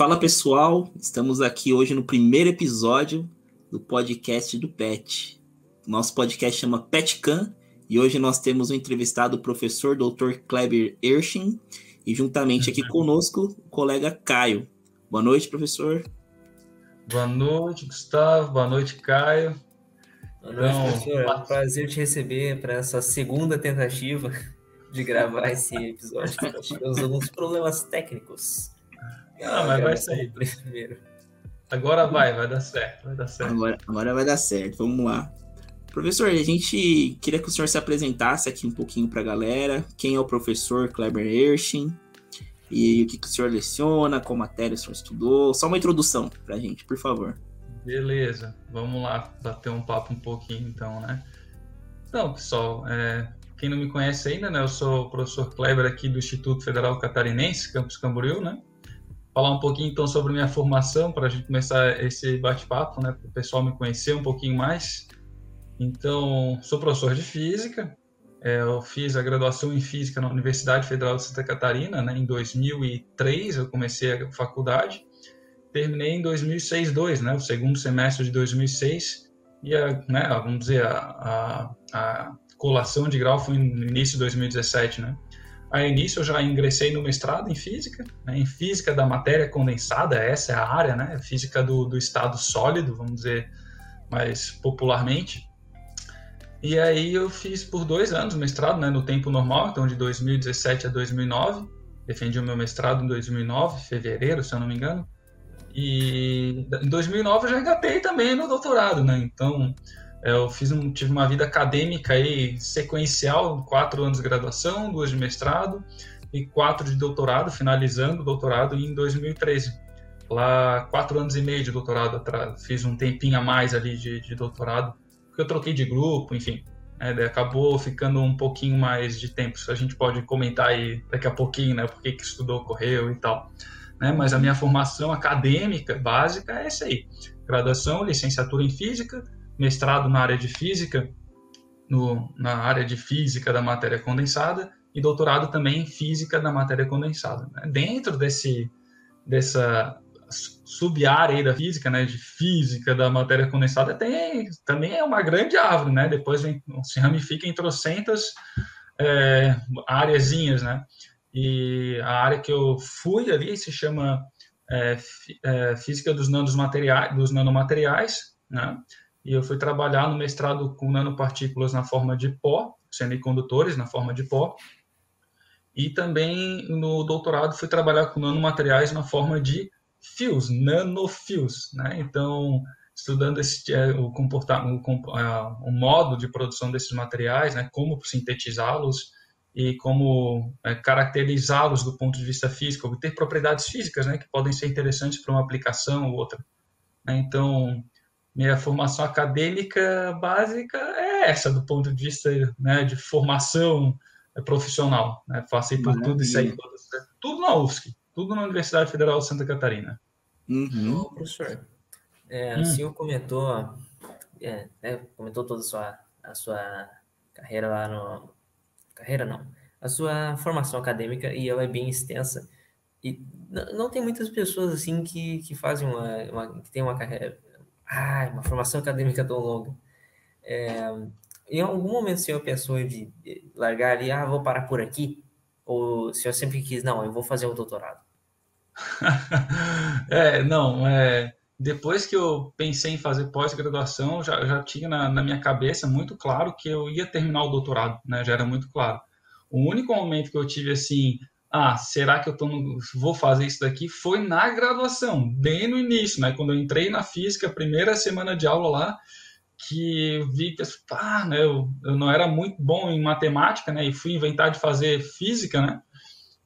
Fala pessoal, estamos aqui hoje no primeiro episódio do podcast do PET. Nosso podcast chama PetCam e hoje nós temos um entrevistado, o professor Dr. Kleber Erschin, e juntamente aqui conosco o colega Caio. Boa noite, professor. Boa noite, Gustavo. Boa noite, Caio. Boa noite, então, professor. É um prazer te receber para essa segunda tentativa de gravar esse episódio. Nós tivemos alguns problemas técnicos. Ah, mas vai sair. Primeiro. Agora vai, vai dar certo, vai dar certo. Agora, agora vai dar certo, vamos lá. Professor, a gente queria que o senhor se apresentasse aqui um pouquinho para a galera. Quem é o professor Kleber Erschin? E o que, que o senhor leciona, qual matéria o senhor estudou? Só uma introdução para a gente, por favor. Beleza, vamos lá bater um papo um pouquinho então, né? Então, pessoal, é, quem não me conhece ainda, né? Eu sou o professor Kleber aqui do Instituto Federal Catarinense, Campus Camboriú, né? Falar um pouquinho então sobre minha formação para a gente começar esse bate-papo, né, para o pessoal me conhecer um pouquinho mais. Então, sou professor de física. É, eu fiz a graduação em física na Universidade Federal de Santa Catarina, né, em 2003 eu comecei a faculdade. Terminei em 2006, 2, né, o segundo semestre de 2006 e a, né, vamos dizer a, a, a colação de grau foi no início de 2017, né. A início eu já ingressei no mestrado em física, né, em física da matéria condensada, essa é a área, né, física do, do estado sólido, vamos dizer mais popularmente. E aí eu fiz por dois anos mestrado, né, no tempo normal, então de 2017 a 2009. Defendi o meu mestrado em 2009, fevereiro, se eu não me engano. E em 2009 eu já engatei também no doutorado, né? Então eu fiz um, tive uma vida acadêmica aí sequencial, quatro anos de graduação, duas de mestrado e quatro de doutorado, finalizando o doutorado em 2013. Lá, quatro anos e meio de doutorado atrás, fiz um tempinho a mais ali de, de doutorado, porque eu troquei de grupo, enfim, né, acabou ficando um pouquinho mais de tempo. Isso a gente pode comentar aí daqui a pouquinho, né, por que tudo ocorreu e tal. Né, mas a minha formação acadêmica básica é essa aí: graduação, licenciatura em física, mestrado na área de física, no, na área de física da matéria condensada, e doutorado também em física da matéria condensada. Né? Dentro desse, dessa sub-área da física, né, de física da matéria condensada, tem, também é uma grande árvore, né? Depois vem, se ramifica em trocentas é, né? E a área que eu fui ali se chama é, é, física dos nanomateriais, dos nanomateriais, né? E eu fui trabalhar no mestrado com nanopartículas na forma de pó, semicondutores na forma de pó, e também no doutorado fui trabalhar com nanomateriais na forma de fios, nanofios, né? Então, estudando esse, é, o, comportamento, o, o, modo de produção desses materiais, né? Como sintetizá-los e como é, caracterizá-los do ponto de vista físico, obter propriedades físicas, né? Que podem ser interessantes para uma aplicação ou outra. Né? Então, minha formação acadêmica básica é essa, do ponto de vista né, de formação é, profissional. Né? Passei por Maravilha. tudo isso aí, tudo na UFSC, tudo na Universidade Federal de Santa Catarina. Uhum. professor, é, hum. o senhor comentou, é, né, comentou toda a sua, a sua carreira lá no... Carreira não, a sua formação acadêmica, e ela é bem extensa. E não tem muitas pessoas assim que, que fazem uma, uma que tem uma carreira ah, uma formação acadêmica tão longa. É, em algum momento o senhor pensou de largar ali, ah, vou parar por aqui? Ou o senhor sempre quis, não, eu vou fazer o doutorado? é, não, é, depois que eu pensei em fazer pós-graduação, já, já tinha na, na, minha cabeça muito claro que eu ia terminar o doutorado, né, já era muito claro. O único momento que eu tive assim, ah, será que eu tô no, vou fazer isso daqui? Foi na graduação, bem no início, né? Quando eu entrei na física, primeira semana de aula lá, que eu vi que ah, né, eu, eu não era muito bom em matemática, né? E fui inventar de fazer física, né?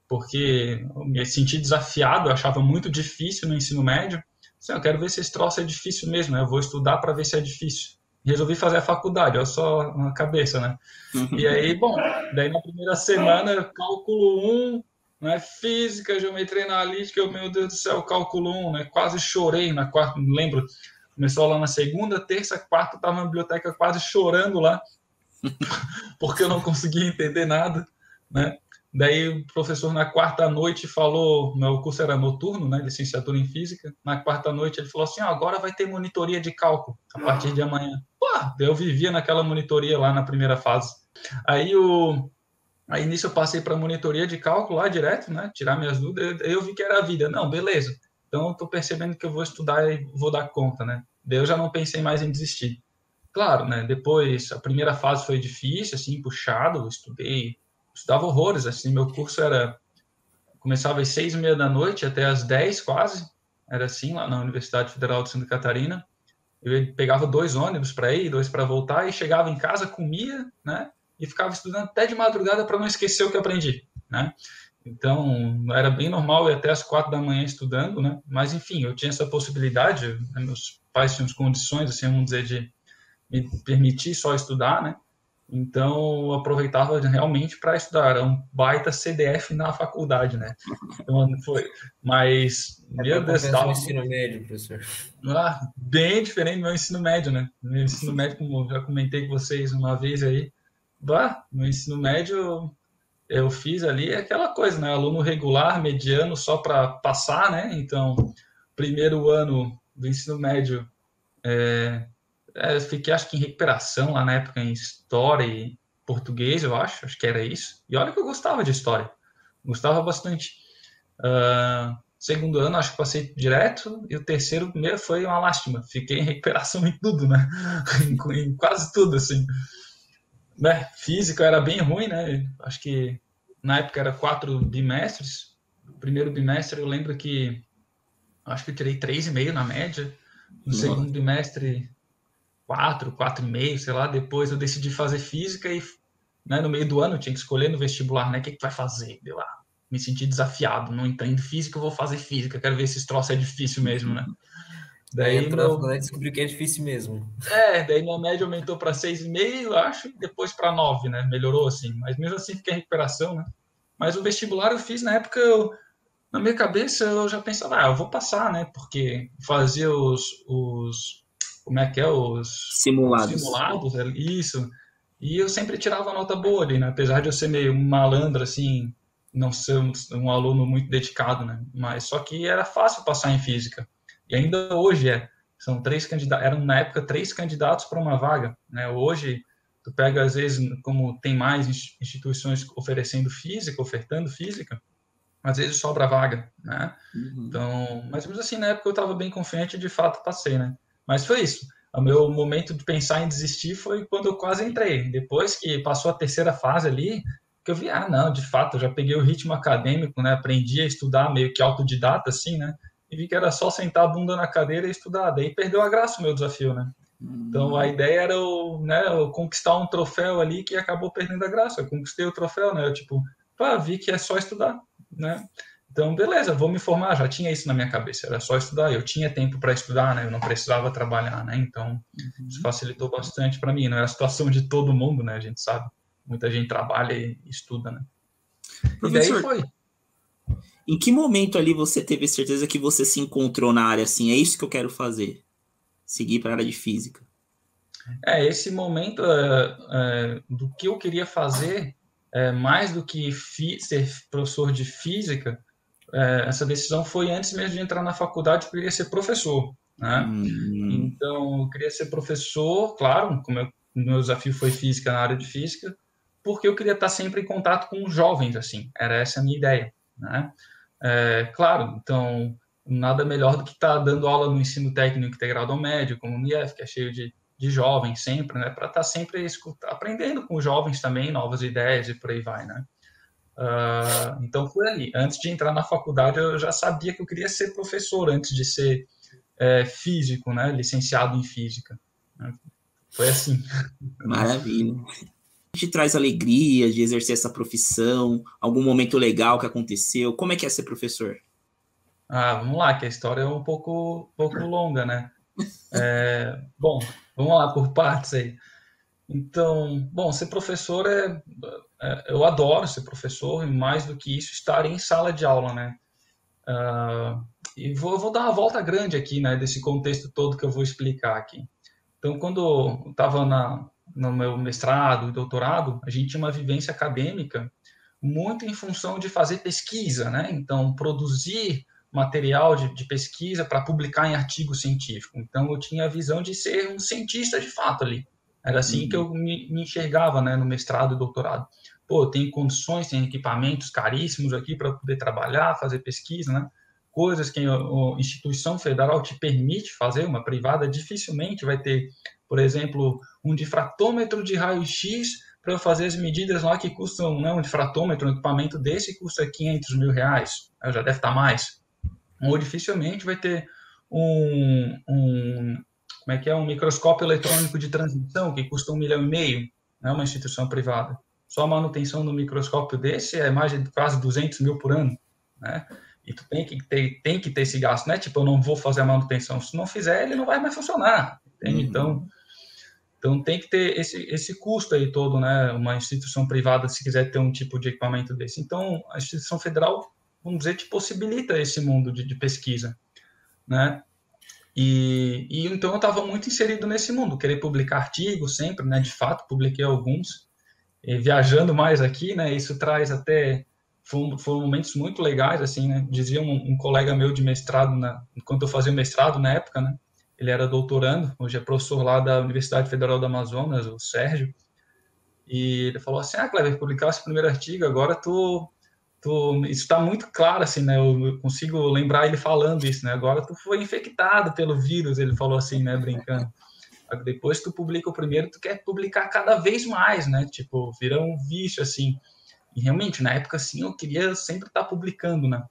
Porque eu me senti desafiado, eu achava muito difícil no ensino médio. Assim, eu quero ver se esse troço é difícil mesmo, né? Eu vou estudar para ver se é difícil. Resolvi fazer a faculdade, olha só na cabeça, né? Uhum. E aí, bom, daí na primeira semana, cálculo 1, né? Física, geometria analítica, eu, meu Deus do céu, cálculo 1, né? Quase chorei na quarta, não lembro. Começou lá na segunda, terça, quarta, estava na biblioteca quase chorando lá, porque eu não conseguia entender nada, né? Daí o professor na quarta noite falou, meu curso era noturno, né, licenciatura em física. Na quarta noite ele falou assim: agora vai ter monitoria de cálculo a partir de amanhã. Pô, eu vivia naquela monitoria lá na primeira fase. Aí o aí nisso eu passei para monitoria de cálculo lá direto, né, tirar minhas dúvidas. Eu vi que era a vida. Não, beleza. Então estou percebendo que eu vou estudar e vou dar conta, né? Daí eu já não pensei mais em desistir. Claro, né? Depois a primeira fase foi difícil, assim, puxado, estudei estudava horrores, assim, meu curso era começava às seis e meia da noite até às dez quase, era assim lá na Universidade Federal de Santa Catarina. Eu pegava dois ônibus para ir, dois para voltar e chegava em casa, comia, né? E ficava estudando até de madrugada para não esquecer o que aprendi, né? Então, era bem normal ir até as quatro da manhã estudando, né? Mas, enfim, eu tinha essa possibilidade, né? meus pais tinham as condições, assim, vamos dizer, de me permitir só estudar, né? Então, eu aproveitava realmente para estudar. Era um baita CDF na faculdade, né? Então, foi. Mas, é meu Deus, dava... ensino médio, professor. Ah, bem diferente do meu ensino médio, né? Meu ensino médio, como já comentei com vocês uma vez aí, no ensino médio eu fiz ali aquela coisa, né? Aluno regular, mediano, só para passar, né? Então, primeiro ano do ensino médio, é, é, fiquei acho que em recuperação lá na época em história e português, eu acho, acho que era isso. E olha que eu gostava de história, gostava bastante. Uh, segundo ano, acho que passei direto, e o terceiro, primeiro, foi uma lástima. Fiquei em recuperação em tudo, né? em, em, quase tudo, assim. Né? Física era bem ruim, né? Acho que na época era quatro bimestres. O primeiro bimestre eu lembro que acho que eu tirei três e meio na média. No Nossa. segundo bimestre quatro, quatro e meio, sei lá. Depois eu decidi fazer física e né, no meio do ano eu tinha que escolher no vestibular, né? O que, que vai fazer? Deu lá. Me senti desafiado, não entendo física, eu vou fazer física. Quero ver se esse troço é difícil mesmo, né? Daí aí meu... descobri que é difícil mesmo. É, daí minha média aumentou para 6,5, eu acho, e depois para 9, né? Melhorou assim. Mas mesmo assim fiquei em recuperação, né? Mas o vestibular eu fiz na época, eu, na minha cabeça eu já pensava, ah, eu vou passar, né? Porque fazia os, os como é que é, os simulados. simulados, é isso. E eu sempre tirava nota boa ali, né? Apesar de eu ser meio malandro, assim, não ser um, um aluno muito dedicado, né? Mas só que era fácil passar em física. E ainda hoje é. São três candidatos, eram na época três candidatos para uma vaga, né? Hoje tu pega às vezes como tem mais instituições oferecendo física, ofertando física, às vezes sobra vaga, né? Uhum. Então, mas assim na época eu estava bem confiante e de fato passei, né? Mas foi isso. O meu momento de pensar em desistir foi quando eu quase entrei. Depois que passou a terceira fase ali, que eu vi, ah, não, de fato, eu já peguei o ritmo acadêmico, né? Aprendi a estudar meio que autodidata, assim, né? E vi que era só sentar a bunda na cadeira e estudar. Daí perdeu a graça o meu desafio, né? Então a ideia era eu, né, eu conquistar um troféu ali que acabou perdendo a graça. Eu conquistei o troféu, né? Eu, tipo, pá, vi que é só estudar, né? Então, beleza, vou me formar. Já tinha isso na minha cabeça, era só estudar. Eu tinha tempo para estudar, né? Eu não precisava trabalhar, né? Então, uhum. isso facilitou bastante para mim. Não é a situação de todo mundo, né? A gente sabe. Muita gente trabalha e estuda, né? Professor, e daí foi. Em que momento ali você teve certeza que você se encontrou na área assim? É isso que eu quero fazer. Seguir para a área de física. É, esse momento é, é, do que eu queria fazer, é, mais do que ser professor de física, é, essa decisão foi antes mesmo de entrar na faculdade, eu queria ser professor. Né? Hum. Então, eu queria ser professor, claro, como eu, meu desafio foi física na área de física, porque eu queria estar sempre em contato com os jovens, assim, era essa a minha ideia. Né? É, claro, então, nada melhor do que estar dando aula no ensino técnico integrado ao médio, como no IF, que é cheio de, de jovens sempre, né? Para estar sempre escutar, aprendendo com os jovens também, novas ideias e por aí vai, né? Uh, então foi ali. Antes de entrar na faculdade, eu já sabia que eu queria ser professor antes de ser é, físico, né? Licenciado em física. Foi assim. Maravilha. Gente traz alegria de exercer essa profissão, algum momento legal que aconteceu. Como é que é ser professor? Ah, vamos lá, que a história é um pouco, pouco longa, né? É, bom, vamos lá por partes aí. Então, bom, ser professor é, é, eu adoro ser professor e mais do que isso, estar em sala de aula, né? Uh, e vou, vou, dar uma volta grande aqui, né, desse contexto todo que eu vou explicar aqui. Então, quando eu estava no meu mestrado e doutorado, a gente tinha uma vivência acadêmica muito em função de fazer pesquisa, né? Então, produzir material de, de pesquisa para publicar em artigo científico. Então, eu tinha a visão de ser um cientista de fato ali. Era assim uhum. que eu me, me, enxergava, né, no mestrado e doutorado. Pô, tem condições, tem equipamentos caríssimos aqui para poder trabalhar, fazer pesquisa, né? Coisas que a, a instituição federal te permite fazer, uma privada dificilmente vai ter, por exemplo, um difratômetro de raio-x para eu fazer as medidas lá que custam, né, um difratômetro, um equipamento desse custa 500 mil reais, já deve estar mais. Ou dificilmente vai ter um, um, como é que é, um microscópio eletrônico de transmissão que custa um milhão e meio, né, uma instituição privada. Só a manutenção do microscópio desse é mais de quase 200 mil por ano, né? E tu tem que ter, tem que ter esse gasto, né? Tipo, eu não vou fazer a manutenção. Se não fizer, ele não vai mais funcionar. Uhum. Então, então tem que ter esse, esse custo aí todo, né? Uma instituição privada, se quiser ter um tipo de equipamento desse. Então, a instituição federal, vamos dizer, te possibilita esse mundo de, de pesquisa, né? E, e então eu estava muito inserido nesse mundo, querer publicar artigos sempre, né? De fato, publiquei alguns. E viajando mais aqui, né? Isso traz até foram, foram momentos muito legais, assim, né? Dizia um, um colega meu de mestrado, na, enquanto eu fazia mestrado na época, né? Ele era doutorando, hoje é professor lá da Universidade Federal do Amazonas, o Sérgio, e ele falou assim, ah, Cleber, publicasse o primeiro artigo, agora tu, tu isso está muito claro, assim, né, eu consigo lembrar ele falando isso, né, agora tu foi infectado pelo vírus, ele falou assim, né, brincando. Depois tu publica o primeiro, tu quer publicar cada vez mais, né, tipo, vira um vício, assim, e realmente, na época, assim, eu queria sempre estar tá publicando, né,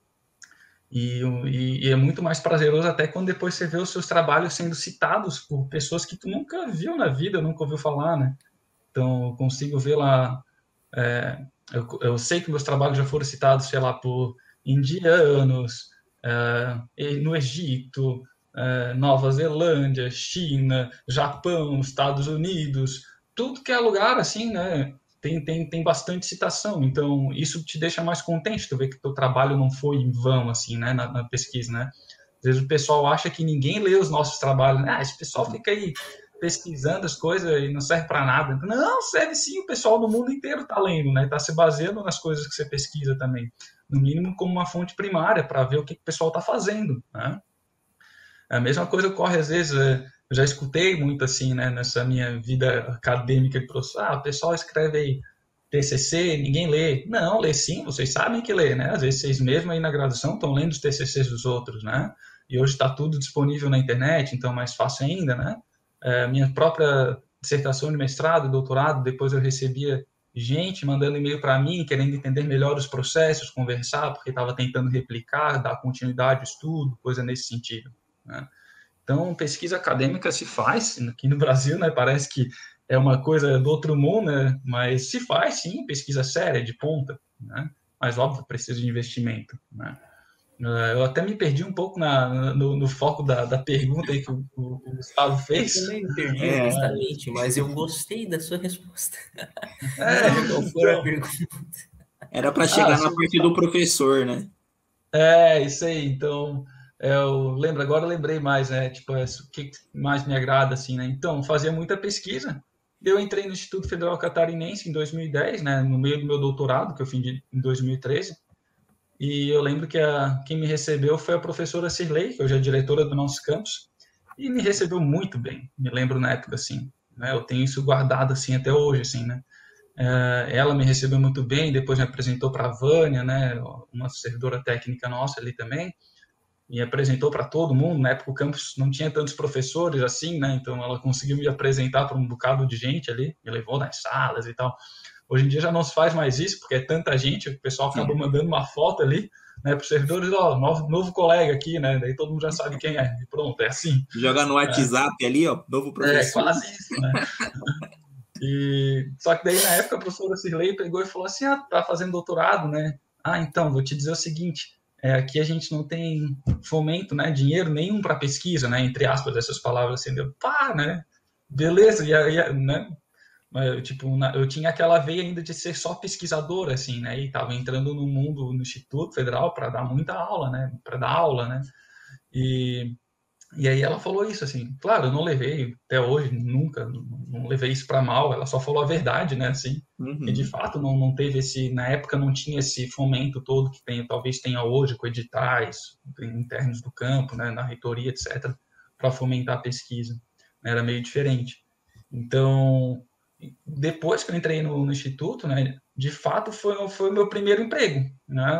e, e, e, é muito mais prazeroso até quando depois você vê os seus trabalhos sendo citados por pessoas que tu nunca viu na vida, nunca ouviu falar, né? Então, eu consigo ver lá... É, eu, eu, sei que meus trabalhos já foram citados, sei lá, por indianos, é, no Egito, é, Nova Zelândia, China, Japão, Estados Unidos, tudo que é lugar, assim, né? Tem, tem, tem bastante citação, então isso te deixa mais contente, tu vê que teu trabalho não foi em vão, assim, né, na, na pesquisa, né? Às vezes o pessoal acha que ninguém lê os nossos trabalhos, né? ah, esse pessoal fica aí pesquisando as coisas e não serve para nada. Não, serve sim, o pessoal do mundo inteiro está lendo, né? Está se baseando nas coisas que você pesquisa também, no mínimo como uma fonte primária para ver o que, que o pessoal está fazendo, né? A mesma coisa ocorre às vezes, é, eu já escutei muito assim, né, nessa minha vida acadêmica de professor, ah, o pessoal escreve aí TCC, ninguém lê. Não, lê sim, vocês sabem que lê, né? Às vezes vocês mesmos aí na graduação estão lendo os TCCs dos outros, né? E hoje está tudo disponível na internet, então é mais fácil ainda, né? É, minha própria dissertação de mestrado, doutorado, depois eu recebia gente mandando e-mail para mim, querendo entender melhor os processos, conversar, porque estava tentando replicar, dar continuidade ao estudo, coisa nesse sentido, né? Então, pesquisa acadêmica se faz, aqui no Brasil, né, parece que é uma coisa do outro mundo, né, mas se faz, sim, pesquisa séria, de ponta, né, mas, óbvio, precisa de investimento, né. Eh, eu até me perdi um pouco na, no, no foco da, da, pergunta aí que o, o, o Gustavo fez. Eu também me perdi é. justamente, mas eu gostei da sua resposta. É, qual foi a pergunta? Era para chegar ah, na parte do professor, né? É, isso aí. Então, eu lembro, agora eu lembrei mais, né? Tipo, é, o que mais me agrada, assim, né? Então, fazia muita pesquisa. Eu entrei no Instituto Federal Catarinense em 2010, né? No meio do meu doutorado, que eu fiz em 2013. E eu lembro que a, quem me recebeu foi a professora Cirlei, que hoje é diretora do nosso campus, e me recebeu muito bem. Me lembro na época, assim. Né? Eu tenho isso guardado, assim, até hoje, assim, né? É, ela me recebeu muito bem, depois me apresentou para a Vânia, né? Uma servidora técnica nossa ali também e apresentou para todo mundo. Na época o campus não tinha tantos professores assim, né? Então ela conseguiu me apresentar para um bocado de gente ali, me levou nas salas e tal. Hoje em dia já não se faz mais isso, porque é tanta gente, o pessoal acaba mandando uma foto ali, né, para os servidores, ó, novo, novo colega aqui, né? Daí todo mundo já sabe quem é. E pronto, é assim. Joga no WhatsApp é. ali, ó, novo professor. É, quase isso, né? e, só que daí na época a professora Cirlei pegou e falou assim: ah, tá fazendo doutorado, né? Ah, então, vou te dizer o seguinte é, aqui a gente não tem fomento, né, dinheiro nenhum para pesquisa, né, entre aspas, essas palavras assim, deu, pá, né, beleza, e aí, né, tipo, eu tinha aquela veia ainda de ser só pesquisador, assim, né, e estava entrando no mundo, no Instituto Federal para dar muita aula, né, para dar aula, né, e E aí ela falou isso, assim, claro, eu não levei até hoje, nunca, não levei isso para mal, ela só falou a verdade, né, assim, uhum. e de fato não, não teve esse, na época não tinha esse fomento todo que tem, talvez tenha hoje com editais internos do campo, né, na reitoria, etc., para fomentar a pesquisa, né, era meio diferente. Então, depois que eu entrei no, no instituto, né, de fato foi foi o meu primeiro emprego, né?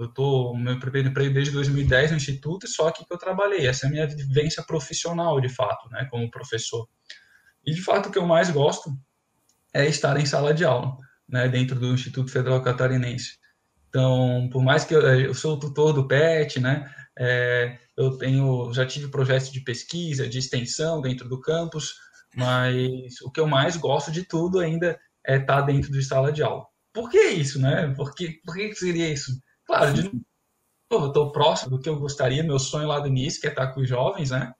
Eu tô meu primeiro emprego desde 2010 no instituto, só que eu trabalhei. Essa é a minha vivência profissional, de fato, né, como professor. E de fato o que eu mais gosto é estar em sala de aula, né, dentro do Instituto Federal Catarinense. Então, por mais que eu, eu sou tutor do PET, né, é, eu tenho já tive projetos de pesquisa, de extensão dentro do campus, mas o que eu mais gosto de tudo ainda é estar dentro de sala de aula por que isso, né? Por que, por que seria isso? Claro, de eu estou próximo do que eu gostaria, meu sonho lá do início, que é estar com os jovens, né?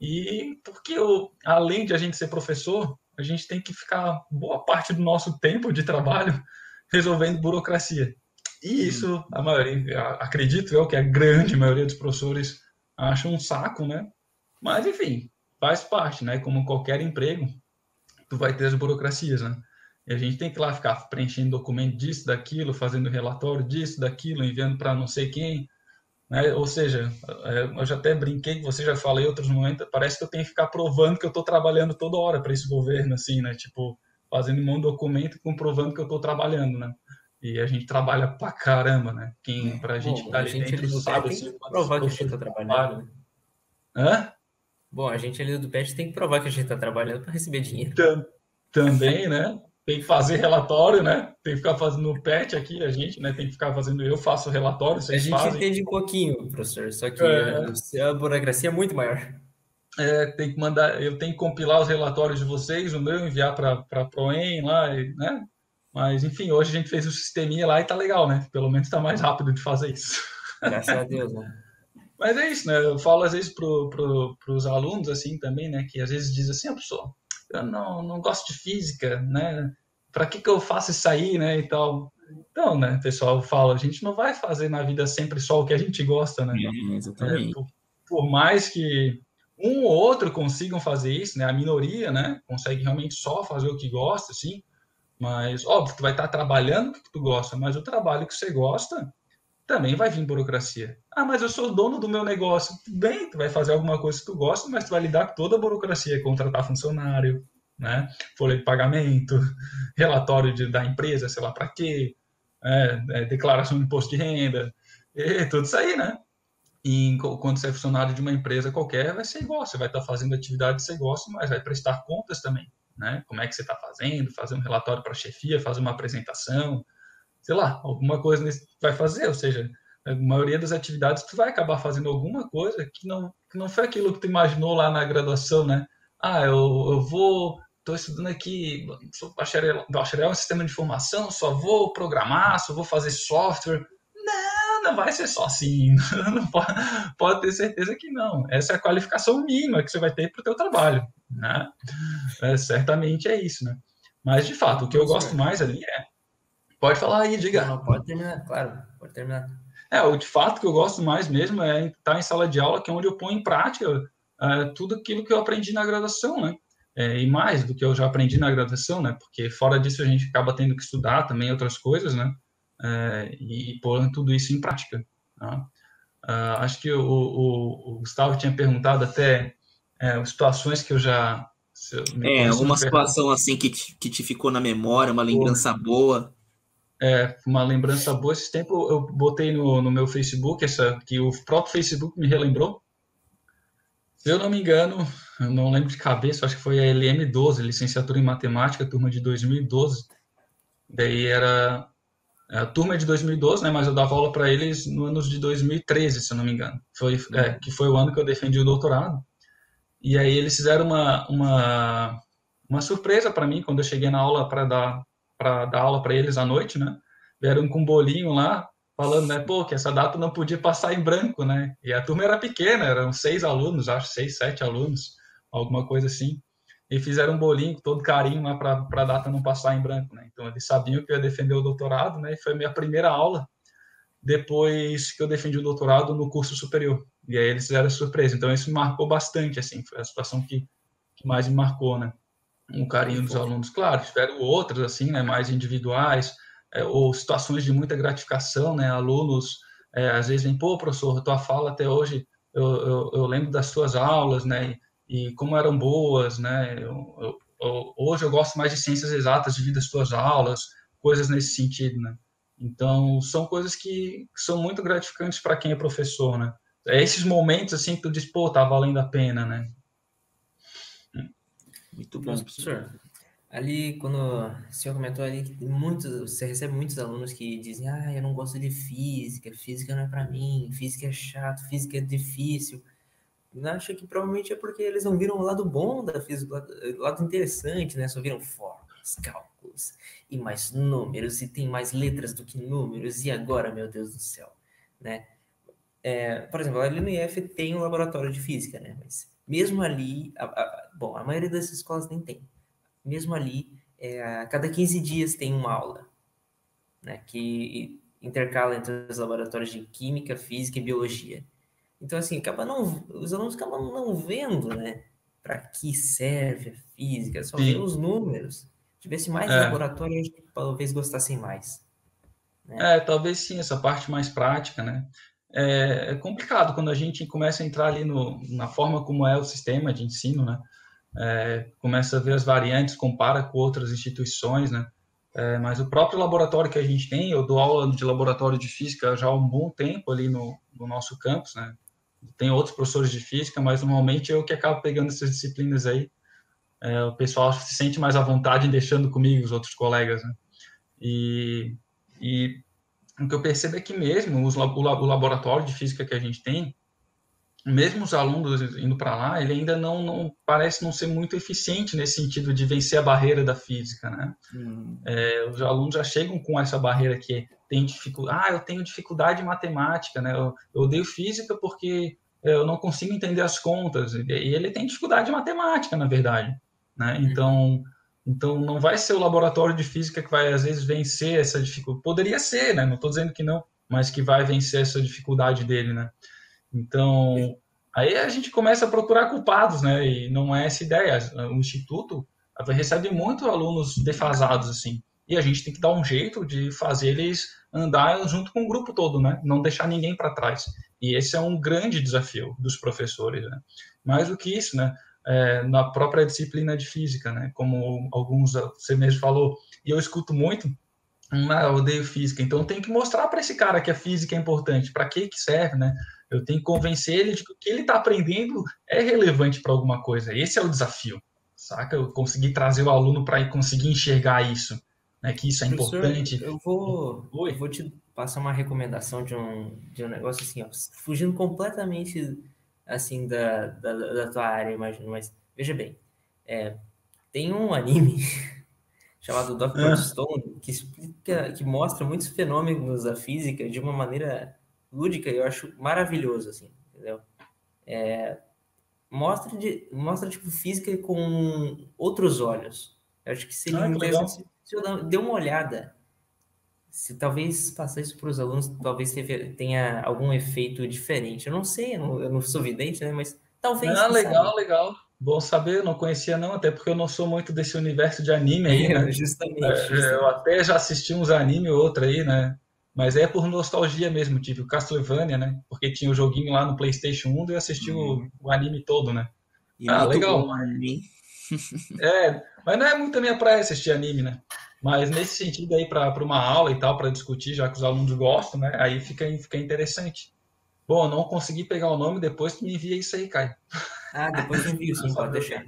E porque eu, além de a gente ser professor, a gente tem que ficar boa parte do nosso tempo de trabalho resolvendo burocracia. E isso, a maioria, acredito eu que a grande maioria dos professores acham um saco, né? Mas, enfim, faz parte, né? Como qualquer emprego, tu vai ter as burocracias, né? E a gente tem que lá ficar preenchendo documento disso, daquilo, fazendo relatório disso, daquilo, enviando para não sei quem. Né? Ou seja, é, eu já até brinquei, você já falou em outros momentos, parece que eu tenho que ficar provando que eu estou trabalhando toda hora para esse governo, assim, né? Tipo, fazendo um monte de documento comprovando que eu estou trabalhando, né? E a gente trabalha pra caramba, né? Quem, é. pra gente estar tá ali dentro do sabe, assim, provar que a gente está trabalhando. Né? Hã? Bom, a gente ali do PET tem que provar que a gente está trabalhando para receber dinheiro. Também, né? Tem que fazer relatório, né? Tem que ficar fazendo o PET aqui, a gente, né? Tem que ficar fazendo, eu faço relatório, vocês A gente fazem. entende um pouquinho, professor, só que é. a burocracia é muito maior. É, tem que mandar, eu tenho que compilar os relatórios de vocês, o meu enviar para a Proem lá, né? Mas, enfim, hoje a gente fez o um sisteminha lá e tá legal, né? Pelo menos tá mais rápido de fazer isso. Graças a Deus, né? Mas é isso, né? Eu falo às vezes para pro, os alunos, assim, também, né? Que às vezes diz assim, ah, pessoal, eu não, não gosto de física, né? Para que, que eu faço isso aí, né? E tal. Então, né, pessoal, fala, a gente não vai fazer na vida sempre só o que a gente gosta, né? É, exatamente. É, por, por, mais que um ou outro consigam fazer isso, né? A minoria, né? Consegue realmente só fazer o que gosta, assim. Mas, óbvio, tu vai estar trabalhando o que tu gosta, mas o trabalho que você gosta também vai vir burocracia. Ah, mas eu sou dono do meu negócio. Bem, tu vai fazer alguma coisa que tu gosta, mas tu vai lidar com toda a burocracia, contratar funcionário, né? Folha de pagamento, relatório de, da empresa, sei lá para quê, é, é, declaração de imposto de renda, e, tudo isso aí, né? E quando você é funcionário de uma empresa qualquer, vai ser igual. Você vai estar fazendo atividade que você gosta, mas vai prestar contas também, né? Como é que você está fazendo, fazer um relatório para a chefia, fazer uma apresentação, sei lá, alguma coisa nesse, vai fazer, ou seja, a maioria das atividades tu vai acabar fazendo alguma coisa que não, que não foi aquilo que tu imaginou lá na graduação, né? Ah, eu, eu vou, estou estudando aqui, sou bacharel, bacharel em sistema de informação, só vou programar, só vou fazer software. Não, não vai ser só assim, não pode, pode ter certeza que não. Essa é a qualificação mínima que você vai ter para o teu trabalho, né? É, certamente é isso, né? Mas, de fato, o que eu gosto mais ali é Pode falar aí, diga. Não, pode terminar, claro, pode terminar. É, o de fato que eu gosto mais mesmo é estar em sala de aula, que é onde eu ponho em prática é, tudo aquilo que eu aprendi na graduação, né? É, e mais do que eu já aprendi na graduação, né? Porque fora disso a gente acaba tendo que estudar também outras coisas, né? É, e, e pôr tudo isso em prática. Tá? Uh, acho que o, o, o, Gustavo tinha perguntado até é, situações que eu já. é, alguma situação assim que te, que te ficou na memória, uma lembrança boa. É, uma lembrança boa. Esse tempo eu botei no, no meu Facebook, essa que o próprio Facebook me relembrou. Se eu não me engano, eu não lembro de cabeça, acho que foi a LM12, licenciatura em matemática, turma de 2012. Daí era é, a turma de 2012, né? Mas eu dava aula para eles no ano de 2013, se eu não me engano. Foi, é, que foi o ano que eu defendi o doutorado. E aí eles fizeram uma, uma, uma surpresa para mim quando eu cheguei na aula para dar para dar aula para eles à noite, né? Vieram com um bolinho lá, falando, né, pô, que essa data não podia passar em branco, né? E a turma era pequena, eram seis alunos, acho, seis, sete alunos, alguma coisa assim. E fizeram um bolinho com todo carinho lá para a data não passar em branco, né? Então eles sabiam que eu ia defender o doutorado, né? E foi a minha primeira aula depois que eu defendi o doutorado no curso superior, E aí eles fizeram surpresa. Então isso me marcou bastante, assim, foi a situação que, que mais me marcou, né? O carinho dos alunos. Claro, tiveram outras, assim, né, mais individuais, é, ou situações de muita gratificação, né? Alunos, é, às vezes vem, pô, professor, tua fala até hoje, eu, eu, eu lembro das suas aulas, né? E, e como eram boas, né? Eu, hoje eu gosto mais de ciências exatas devido às suas aulas, coisas nesse sentido, né? Então, são coisas que são muito gratificantes para quem é professor, né? É esses momentos, assim, que tu diz, pô, tá valendo a pena, né? Muito bom, professor. Ali, quando o senhor comentou ali que muitos, você recebe muitos alunos que dizem, ah, eu não gosto de física, física não é para mim, física é chato, física é difícil. Eu acho que provavelmente é porque eles não viram o lado bom da física, o lado interessante, né? Só viram fórmulas, cálculos e mais números, e tem mais letras do que números, e agora, meu Deus do céu, né? É, por exemplo, ali no IF tem um laboratório de física, né? Mas mesmo ali, a, a, bom, a maioria das escolas nem tem. Mesmo ali, é, a cada 15 dias tem uma aula, né? Que intercala entre os laboratórios de química, física e biologia. Então, assim, acaba não, os alunos acabam não vendo, né? Para que serve a física, só vê os números tivesse mais é. laboratório, acho que talvez gostassem mais. Né? É, talvez sim, essa parte mais prática, né? É, é, complicado quando a gente começa a entrar ali no, na forma como é o sistema de ensino, né? É, começa a ver as variantes, compara com outras instituições, né? É, mas o próprio laboratório que a gente tem, eu dou aula de laboratório de física já há um bom tempo ali no, no nosso campus, né? Tem outros professores de física, mas normalmente eu que acabo pegando essas disciplinas aí é, o pessoal se sente mais à vontade em deixando comigo os outros colegas, né? E, e o que eu percebo é que mesmo os, o, laboratório de física que a gente tem, mesmo os alunos indo para lá, ele ainda não, não, parece não ser muito eficiente nesse sentido de vencer a barreira da física, né? Hum. É, os alunos já chegam com essa barreira que tem dificuldade, ah, eu tenho dificuldade em matemática, né? Eu, eu odeio física porque eu não consigo entender as contas. E ele tem dificuldade em matemática, na verdade. Né? Uhum. Então, então, não vai ser o laboratório de física que vai, às vezes, vencer essa dificuldade. Poderia ser, né? não estou dizendo que não, mas que vai vencer essa dificuldade dele. Né? Então, aí a gente começa a procurar culpados, né? e não é essa ideia. O Instituto recebe muitos alunos defasados, assim, e a gente tem que dar um jeito de fazer eles andar junto com o grupo todo, né? Não deixar ninguém para trás. E esse é um grande desafio dos professores, né? Mais do que isso, né? É, na própria disciplina de física, né? Como alguns você mesmo falou. E eu escuto muito, ah, eu odeio física. Então tenho que mostrar para esse cara que a física é importante, para que que serve, né? Eu tenho que convencer ele de que o que ele está aprendendo é relevante para alguma coisa. Esse é o desafio, saca? Eu conseguir trazer o aluno para conseguir enxergar isso, né? Que isso é Professor, importante. Eu vou, eu vou te passar uma recomendação de um, de um negócio assim, ó, fugindo completamente assim, da, da, da tua área, imagino, mas veja bem, é, tem um anime chamado Dr. Ah. Stone que explica, que mostra muitos fenômenos da física de uma maneira lúdica e eu acho maravilhoso, assim, entendeu? É, mostra, de, mostra, tipo, física com outros olhos. Eu acho que seria ah, interessante se, se eu der uma olhada se talvez passar isso para os alunos, talvez tenha algum efeito diferente. Eu não sei, eu não, eu não sou vidente, né? Mas talvez. Ah, legal, sabe. legal. Bom saber, eu não conhecia não, até porque eu não sou muito desse universo de anime aí, né? justamente, é, justamente, Eu até já assisti uns anime ou outro aí, né? Mas é por nostalgia mesmo, tive o Castlevania, né? Porque tinha o joguinho lá no PlayStation 1 e assisti hum. o, o, anime todo, né? E ah, legal. Bom, anime. é, mas não é muito a minha praia assistir anime, né? Mas nesse sentido aí, para uma aula e tal, para discutir, já que os alunos gostam, né? Aí fica, fica interessante. Bom, não consegui pegar o nome, depois tu me envia isso aí, Caio. Ah, depois eu envio, sim, pode deixar.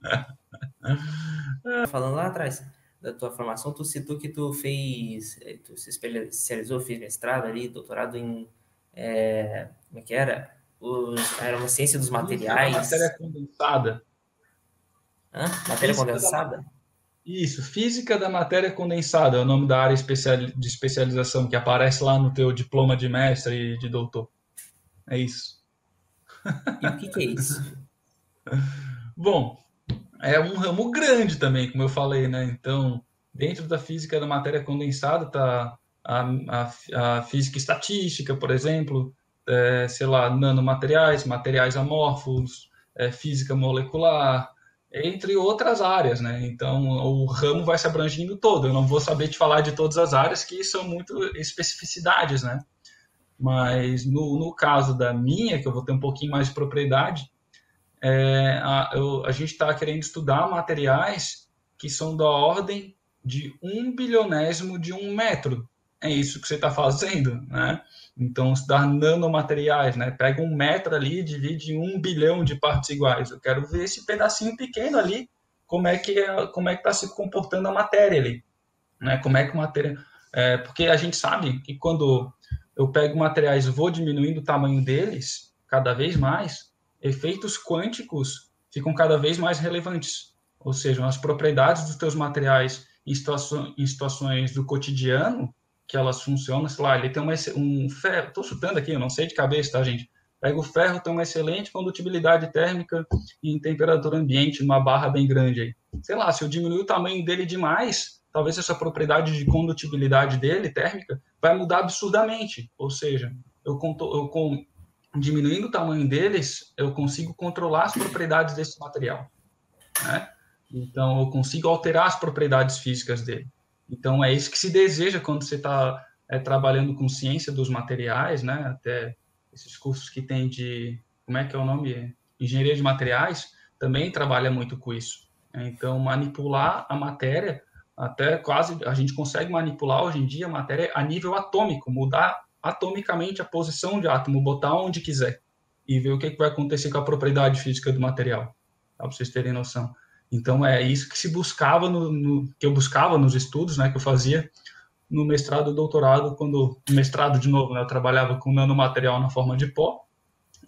Falando lá atrás da tua formação, tu citou que tu fez, eh, tu se especializou, fez mestrado ali, doutorado em, é, como é que era? Os, era uma ciência dos materiais. Matéria condensada. Hã? Matéria condensada? Isso, física da matéria condensada é o nome da área de especialização que aparece lá no teu diploma de mestre e de doutor. É isso. E o que, que é isso? Bom, é um ramo grande também, como eu falei, né? Então, dentro da física da matéria condensada está a, a, a, física estatística, por exemplo, é, sei lá, nanomateriais, materiais amorfos, é, física molecular, entre outras áreas, né? Então, o ramo vai se abrangindo todo. Eu não vou saber te falar de todas as áreas, que são muito especificidades, né? Mas no, no caso da minha, que eu vou ter um pouquinho mais de propriedade, é, a, eu, a gente está querendo estudar materiais que são da ordem de um bilionésimo de um metro. É isso que você está fazendo, né? Então, estudar nanomateriais, né? Pega um metro ali e divide em um bilhão de partes iguais. Eu quero ver esse pedacinho pequeno ali, como é que é, como é que está se comportando a matéria ali, né? Como é que a matéria, é, porque a gente sabe que quando eu pego materiais vou diminuindo o tamanho deles cada vez mais, efeitos quânticos ficam cada vez mais relevantes. Ou seja, as propriedades dos teus materiais em, em situações do cotidiano que elas funcionam, sei lá, ele tem uma, um ferro, estou chutando aqui, eu não sei de cabeça, tá, gente? Pega o ferro, tem uma excelente condutibilidade térmica em temperatura ambiente, numa barra bem grande aí. Sei lá, se eu diminuir o tamanho dele demais, talvez essa propriedade de condutibilidade dele, térmica, vai mudar absurdamente. Ou seja, eu, eu com, diminuindo o tamanho deles, eu consigo controlar as propriedades desse material. Né? Então, eu consigo alterar as propriedades físicas dele. Então, é isso que se deseja quando você está é, trabalhando com ciência dos materiais, né? Até esses cursos que tem de, como é que é o nome? Engenharia de materiais, também trabalha muito com isso. Então, manipular a matéria, até quase, a gente consegue manipular hoje em dia a matéria a nível atômico, mudar atomicamente a posição de átomo, botar onde quiser e ver o que, que vai acontecer com a propriedade física do material, para vocês terem noção. Então é isso que se buscava no, no, que eu buscava nos estudos, né, que eu fazia no mestrado e doutorado, quando mestrado de novo, né, eu trabalhava com nanomaterial na forma de pó,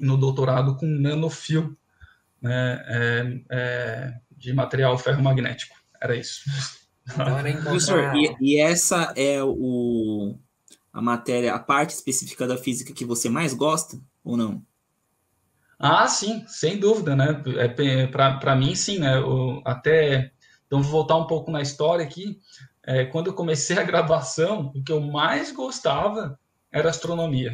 e no doutorado com nanofio, né, é, é, de material ferromagnético. Era isso. Então Professor, e, e essa é o a matéria, a parte específica da física que você mais gosta ou não? Ah, sim, sem dúvida, né? É, Para mim, sim, né? Eu, até. Então, vou voltar um pouco na história aqui. É, quando eu comecei a graduação, o que eu mais gostava era astronomia,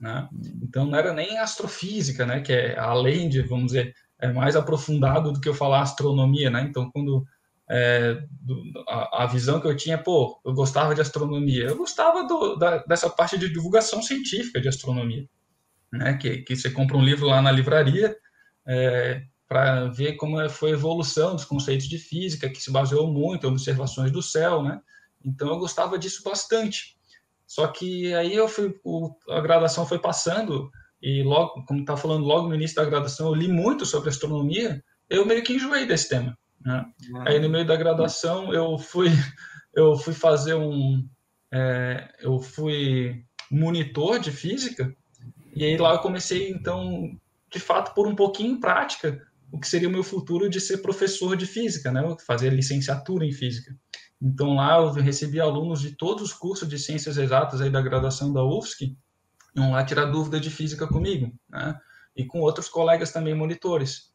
né? Então, não era nem astrofísica, né? Que é além de, vamos dizer, é mais aprofundado do que eu falar astronomia, né? Então, quando é, do, a, a, visão que eu tinha, pô, eu gostava de astronomia, eu gostava do, da, dessa parte de divulgação científica de astronomia né? Que, que você compra um livro lá na livraria é, para ver como é, foi a evolução dos conceitos de física, que se baseou muito em observações do céu, né? Então eu gostava disso bastante. Só que aí eu fui, o, a graduação foi passando e logo, como está falando logo no início da graduação, eu li muito sobre astronomia. Eu meio que enjoei desse tema. Né? Aí no meio da graduação eu fui, eu fui fazer um, é, eu fui monitor de física e aí lá eu comecei, então, de fato, por um pouquinho em prática, o que seria o meu futuro de ser professor de física, né? Fazer licenciatura em física. Então lá eu recebi alunos de todos os cursos de ciências exatas aí da graduação da UFSC, iam lá tirar dúvida de física comigo, né? E com outros colegas também monitores.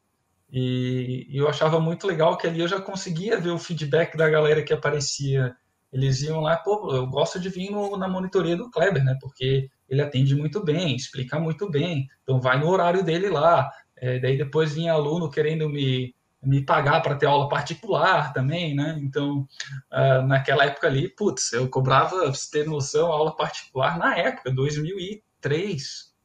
E, eu achava muito legal que ali eu já conseguia ver o feedback da galera que aparecia. Eles iam lá, pô, eu gosto de vir no, na monitoria do Kleber, né? Porque ele atende muito bem, explica muito bem, então vai no horário dele lá. É, daí depois vinha aluno querendo me, me pagar para ter aula particular também, né? Então, uh, naquela época ali, putz, eu cobrava, pra você ter noção, aula particular na época, 2003,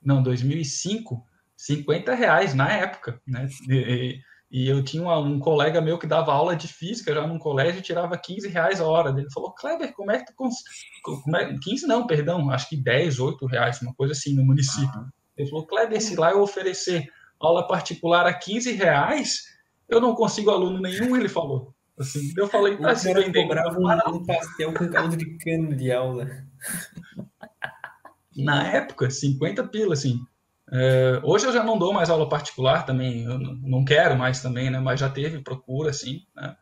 não, 2005, 50 reais na época, né? E, e eu tinha uma, um colega meu que dava aula de física já num colégio e tirava 15 reais a hora. Ele falou, Kleber, como é que tu como é... 15 não, perdão, acho que 10, 8 reais, uma coisa assim no município. Ele falou, Kleber, se lá eu oferecer aula particular a 15 reais, eu não consigo aluno nenhum, ele falou. Assim, eu falei, tá se vendendo. cobrava um, um pastel com caldo de cano de aula. Na época, 50 pila, assim. É, hoje eu já não dou mais aula particular também, eu não quero mais também, né? Mas já teve procura, sim, né?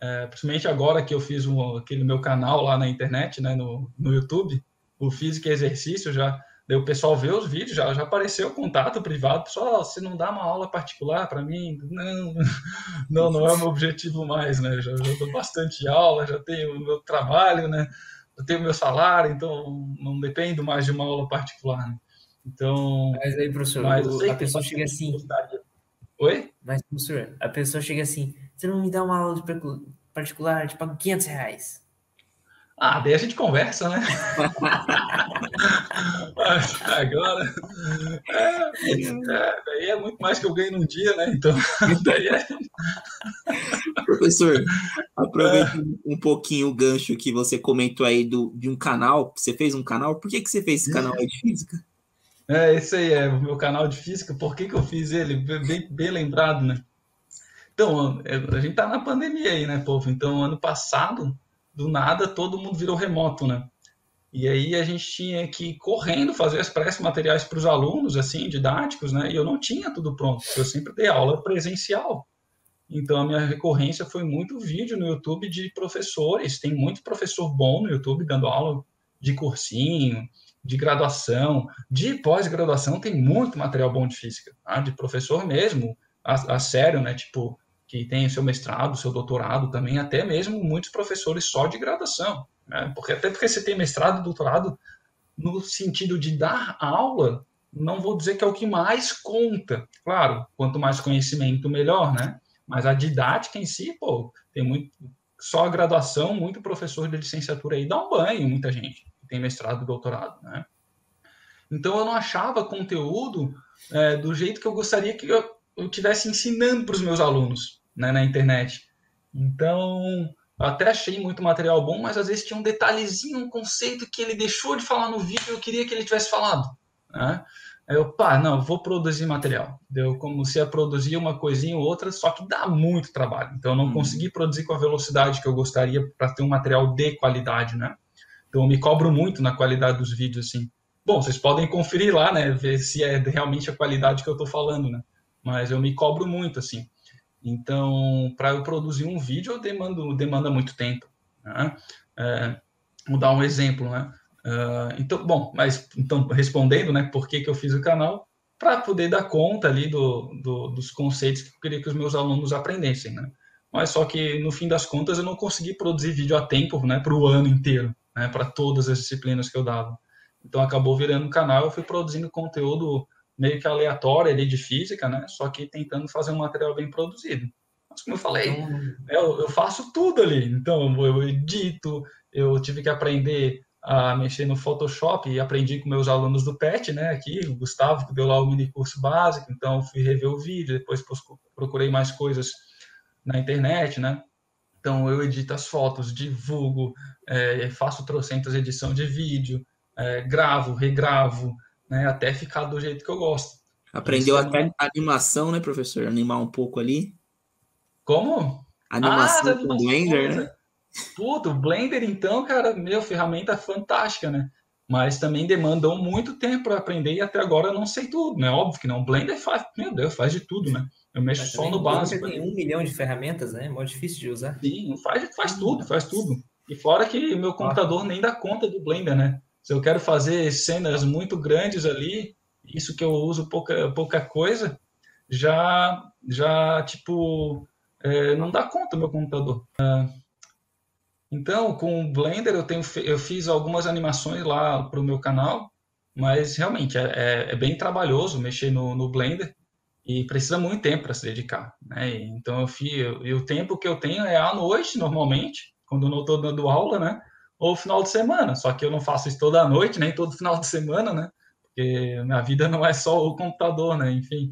É, principalmente agora que eu fiz um, aquele meu canal lá na internet, né? No, no YouTube, o Física e Exercício, já deu o pessoal ver os vídeos, já, já apareceu o contato privado, pessoal, você não dá uma aula particular para mim? Não, não, não é o meu objetivo mais, né? Já, já dou bastante aula, já tenho o meu trabalho, né? Eu tenho meu salário, então não dependo mais de uma aula particular. Né? Então. Mas aí, professor, mas o, a pessoa chega assim. Oi? Mas, professor, a pessoa chega assim: você não me dá uma aula de particular, tipo, 500 reais. Ah, daí a gente conversa, né? Agora. É, é, daí é muito mais que eu ganho num dia, né? Então, daí é. Professor, aproveita um pouquinho o gancho que você comentou aí do, de um canal. Você fez um canal? Por que, que você fez esse canal aí de física? É, esse aí é o meu canal de física. Por que, que eu fiz ele? Bem, bem lembrado, né? Então, é, a gente tá na pandemia aí, né, povo? Então, ano passado, do nada, todo mundo virou remoto, né? E aí a gente tinha que ir correndo fazer as pressas materiais para os alunos, assim, didáticos, né? E eu não tinha tudo pronto. Eu sempre dei aula presencial. Então a minha recorrência foi muito vídeo no YouTube de professores. Tem muito professor bom no YouTube dando aula de cursinho, de graduação, de pós-graduação. Tem muito material bom de física, tá? de professor mesmo, a, a sério, né? Tipo, que tem seu mestrado, seu doutorado também, até mesmo muitos professores só de graduação. Né? Porque, até porque você tem mestrado doutorado no sentido de dar aula, não vou dizer que é o que mais conta. Claro, quanto mais conhecimento, melhor, né? Mas a didática em si, pô, tem muito. Só a graduação, muito professor de licenciatura aí dá um banho, muita gente tem mestrado e doutorado, né? Então eu não achava conteúdo é, do jeito que eu gostaria que eu, eu tivesse ensinando para os meus alunos né, na internet. Então, eu até achei muito material bom, mas às vezes tinha um detalhezinho, um conceito que ele deixou de falar no vídeo e eu queria que ele tivesse falado. Né? Aí eu, pá, não, vou produzir material. Eu comecei a produzir uma coisinha ou outra, só que dá muito trabalho. Então, eu não uhum. consegui produzir com a velocidade que eu gostaria para ter um material de qualidade, né? Eu me cobro muito na qualidade dos vídeos, assim. Bom, vocês podem conferir lá, né? Ver se é realmente a qualidade que eu estou falando, né? Mas eu me cobro muito, assim. Então, para eu produzir um vídeo, eu demando, demanda muito tempo. Né? É, vou dar um exemplo, né? Uh, então, bom, mas então respondendo, né? Por que, que eu fiz o canal? Para poder dar conta ali do, do, dos conceitos que eu queria que os meus alunos aprendessem, né? Mas só que no fim das contas eu não consegui produzir vídeo a tempo, né? Para o ano inteiro, né? Para todas as disciplinas que eu dava. Então acabou virando um canal, eu fui produzindo conteúdo meio que aleatória ali de física, né? Só que tentando fazer um material bem produzido. Mas como eu falei, uhum. eu, eu, faço tudo ali. Então eu edito, eu tive que aprender a mexer no Photoshop e aprendi com meus alunos do PET, né? Aqui, o Gustavo, que deu lá o mini curso básico, então fui rever o vídeo, depois procurei mais coisas na internet, né? Então eu edito as fotos, divulgo, é, faço trocentas edição de vídeo, é, gravo, regravo, né, até ficar do jeito que eu gosto. Aprendeu Isso até é... animação, né, professor? Animar um pouco ali. Como? Animação ah, com Blender, né? Puto, o Blender, então, cara, meu, ferramenta fantástica, né? Mas também demandou muito tempo para aprender e até agora eu não sei tudo, né? Óbvio que não. O Blender faz, meu Deus, faz de tudo, né? Eu mexo só no básico. Tem um milhão de ferramentas, né? É muito difícil de usar. Sim, faz, faz tudo, faz tudo. E fora que meu computador nem dá conta do Blender, né? Se eu quero fazer cenas muito grandes ali, isso que eu uso pouca, pouca coisa, já, já tipo, é, não dá conta meu computador. Então, com o Blender eu, tenho, eu fiz algumas animações lá para o meu canal, mas realmente é, é, é bem trabalhoso mexer no, no, Blender e precisa muito tempo para se dedicar. Né? Então, eu fiz, e o tempo que eu tenho é à noite, normalmente, quando eu não estou dando aula, né? ou final de semana. Só que eu não faço isso toda noite, nem todo final de semana, né? Porque minha vida não é só o computador, né? Enfim.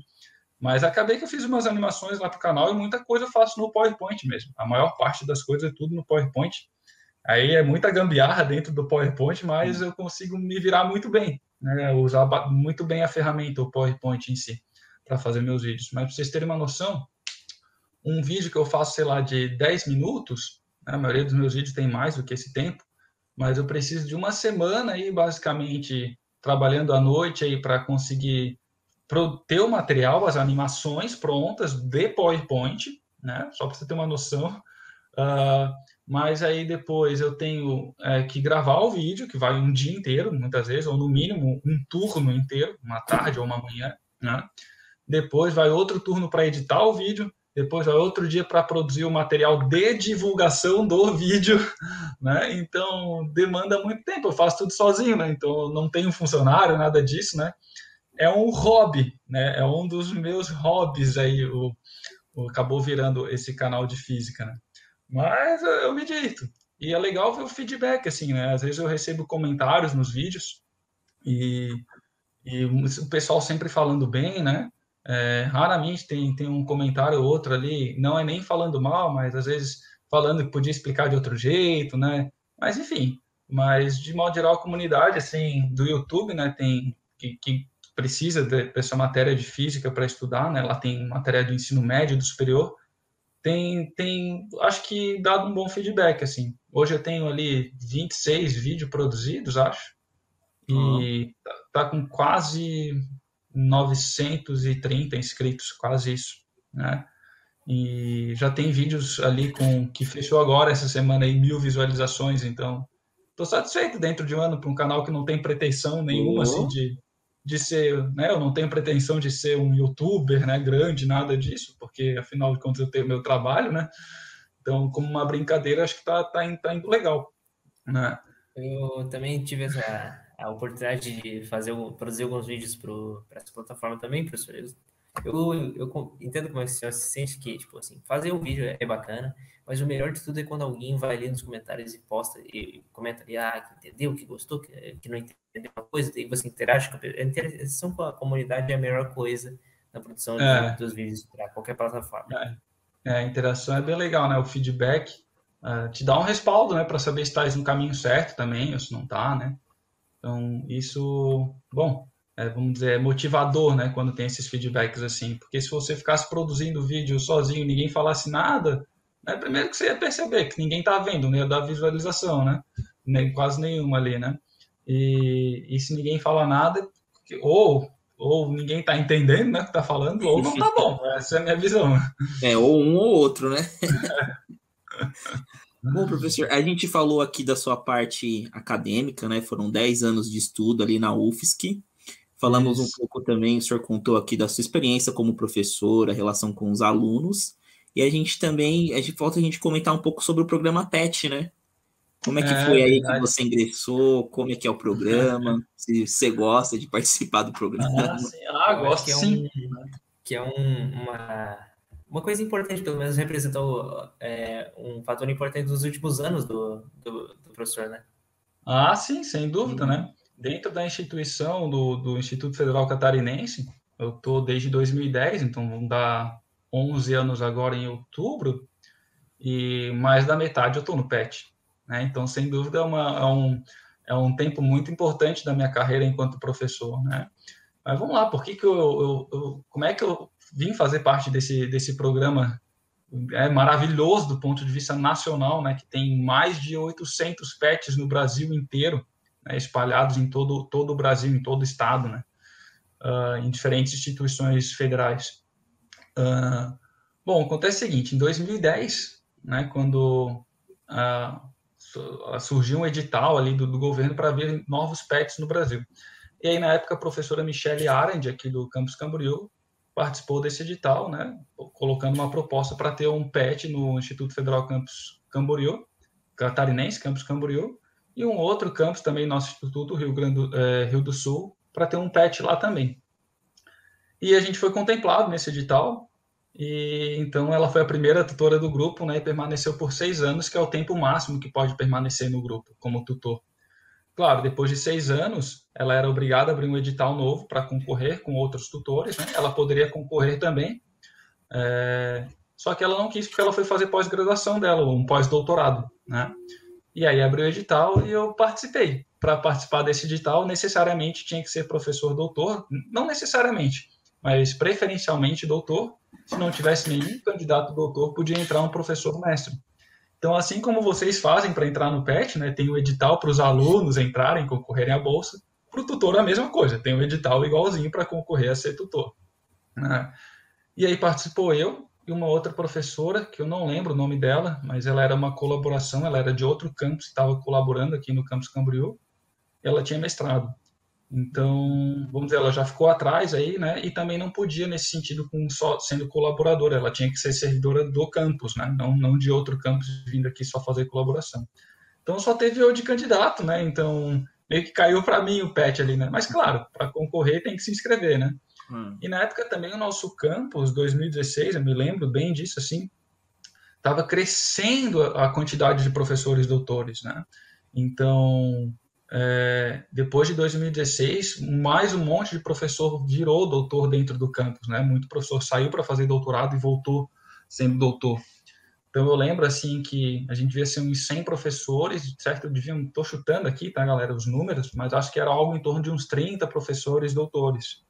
Mas acabei que eu fiz umas animações lá pro canal e muita coisa eu faço no PowerPoint mesmo. A maior parte das coisas é tudo no PowerPoint. Aí é muita gambiarra dentro do PowerPoint, mas eu consigo me virar muito bem, né? Usar muito bem a ferramenta, o PowerPoint em si, para fazer meus vídeos. Mas para vocês terem uma noção, um vídeo que eu faço, sei lá, de 10 minutos, né? a maioria dos meus vídeos tem mais do que esse tempo, mas eu preciso de uma semana aí, basicamente, trabalhando à noite aí para conseguir ter o material, as animações prontas de PowerPoint, né? Só para você ter uma noção. Uh, mas aí depois eu tenho é, que gravar o vídeo, que vai um dia inteiro, muitas vezes, ou no mínimo um turno inteiro, uma tarde ou uma manhã, né? Depois vai outro turno para editar o vídeo, depois é outro dia para produzir o material de divulgação do vídeo, né? Então demanda muito tempo. Eu faço tudo sozinho, né? Então não tenho funcionário, nada disso, né? É um hobby, né? É um dos meus hobbies aí. O, o acabou virando esse canal de física, né? Mas eu me divirto. E é legal ver o feedback, assim, né? Às vezes eu recebo comentários nos vídeos e, e o pessoal sempre falando bem, né? É, raramente tem, tem um comentário ou outro ali, não é nem falando mal, mas às vezes falando que podia explicar de outro jeito, né? Mas enfim, mas de modo geral a comunidade assim do YouTube, né, tem que, que precisa dessa matéria de física para estudar, né? Lá tem matéria do ensino médio, do superior, tem tem acho que dado um bom feedback assim. Hoje eu tenho ali 26 vídeos produzidos, acho. E uhum. tá, tá com quase 930 inscritos, quase isso, né? E já tem vídeos ali com que fechou agora essa semana aí mil visualizações, então estou satisfeito dentro de um ano para um canal que não tem pretensão nenhuma assim de, de ser, né? Eu não tenho pretensão de ser um youtuber, né? Grande, nada disso, porque afinal de contas eu tenho meu trabalho, né? Então, como uma brincadeira, acho que tá, tá, tá indo legal, né? Eu também tive essa a oportunidade de fazer, produzir alguns vídeos para essa plataforma também, professor. Eu, eu, entendo como é que o senhor se sente que, tipo assim, fazer um vídeo é bacana, mas o melhor de tudo é quando alguém vai ali nos comentários e posta, e comenta ali, ah, que entendeu, que gostou, que, que não entendeu uma coisa, e você interage com a, a interação com a comunidade é a melhor coisa na produção é. dos vídeos para qualquer plataforma. É. é. a interação é bem legal, né? O feedback uh, te dá um respaldo, né, para saber se está no caminho certo também, ou se não está, né? Então, isso, bom, é, vamos dizer, é motivador, né, quando tem esses feedbacks assim, porque se você ficasse produzindo vídeo sozinho, ninguém falasse nada, né, primeiro que você ia perceber que ninguém tá vendo, não ia dar visualização, né, Nem, quase nenhuma ali, né, e, e se ninguém fala nada, ou ou ninguém tá entendendo, né, o que tá falando, ou não tá bom, essa é a minha visão. É, ou um ou outro, né? Bom, professor, a gente falou aqui da sua parte acadêmica, né? Foram 10 anos de estudo ali na UFSC. Falamos Isso. um pouco também, o senhor contou aqui da sua experiência como professor, a relação com os alunos. E a gente também, a gente falta a gente comentar um pouco sobre o programa PET, né? Como é que é, foi aí verdade. que você ingressou? Como é que é o programa? se você gosta de participar do programa? Ah, sim. ah gosto que é sim. Um, que é um, uma uma coisa importante, pelo menos representou é, um fator importante nos últimos anos do, do, do, professor, né? Ah, sim, sem dúvida, uhum. né? Dentro da instituição do, do Instituto Federal Catarinense, eu estou desde 2010, então vão dar 11 anos agora em outubro, e mais da metade eu estou no PET. Né? Então, sem dúvida, é, uma, é, um, é um tempo muito importante da minha carreira enquanto professor. Né? Mas vamos lá, por que, que eu, eu, eu como é que eu vim fazer parte desse, desse programa é maravilhoso do ponto de vista nacional, né, que tem mais de 800 pets no Brasil inteiro, né, espalhados em todo, todo o Brasil, em todo o estado, né, uh, em diferentes instituições federais. Uh, bom, acontece o seguinte, em 2010, né, quando uh, surgiu um edital ali do, do governo para ver novos pets no Brasil. E aí, na época, a professora Michelle Arend, aqui do Campus Camboriú, participou desse edital, né, colocando uma proposta para ter um PET no Instituto Federal Campus Camboriú, Catarinense, Campus Camboriú, e um outro campus também, nosso Instituto Rio, Grande é, Rio do Sul, para ter um PET lá também. E a gente foi contemplado nesse edital, e então ela foi a primeira tutora do grupo, né, e permaneceu por seis anos, que é o tempo máximo que pode permanecer no grupo como tutor. Claro, depois de seis anos, ela era obrigada a abrir um edital novo para concorrer com outros tutores. Né? Ela poderia concorrer também, é... só que ela não quis porque ela foi fazer pós-graduação dela, um pós-doutorado. Né? E aí abriu o edital e eu participei. Para participar desse edital, necessariamente tinha que ser professor doutor, não necessariamente, mas preferencialmente doutor. Se não tivesse nenhum candidato doutor, podia entrar um professor mestre. Então, assim como vocês fazem para entrar no PET, né, tem o edital para os alunos entrarem, concorrerem à bolsa, para o tutor a mesma coisa, tem um edital igualzinho para concorrer a ser tutor. Né? E aí participou eu e uma outra professora, que eu não lembro o nome dela, mas ela era uma colaboração, ela era de outro campus, estava colaborando aqui no campus Camboriú, ela tinha mestrado. Então, vamos dizer, ela já ficou atrás aí, né? E também não podia nesse sentido com só sendo colaboradora, ela tinha que ser servidora do campus, né? Não, não de outro campus vindo aqui só fazer colaboração. Então só teve eu de candidato, né? Então meio que caiu para mim o PET ali, né? Mas claro, para concorrer tem que se inscrever, né? Hum. E na época também o nosso campus, 2016, eu me lembro bem disso, assim, estava crescendo a quantidade de professores doutores, né? Então, é, depois de 2016, mais um monte de professor virou doutor dentro do campus, né? Muito professor saiu para fazer doutorado e voltou sendo doutor. Então eu lembro assim que a gente devia ser uns 100 professores, certo? Deviam, tô chutando aqui, tá, galera, os números, mas acho que era algo em torno de uns 30 professores doutores.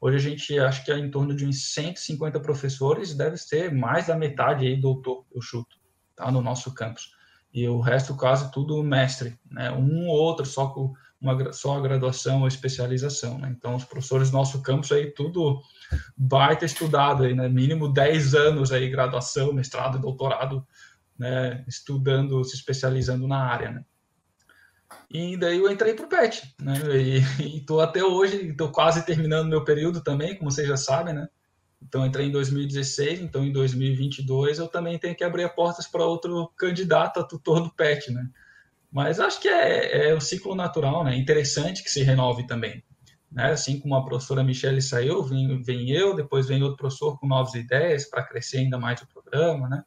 Hoje a gente acho que é em torno de uns 150 professores, deve ser mais da metade aí doutor, eu chuto, tá, no nosso campus. E o resto quase tudo mestre, né? Um ou outro só com uma só a graduação ou especialização, né? Então os professores do nosso campus aí tudo baita estudado aí, né? Mínimo 10 anos aí graduação, mestrado, doutorado, né, estudando, se especializando na área, né? E daí eu entrei para o PET, né? E estou até hoje, estou quase terminando meu período também, como vocês já sabem, né? Então entrei em 2016, então em 2022 eu também tenho que abrir portas para outro candidato a tutor do PET, né? Mas acho que é, é o ciclo natural, né? Interessante que se renove também. Né? Assim como a professora Michelle saiu, vem, vem eu, depois vem outro professor com novas ideias para crescer ainda mais o programa, né?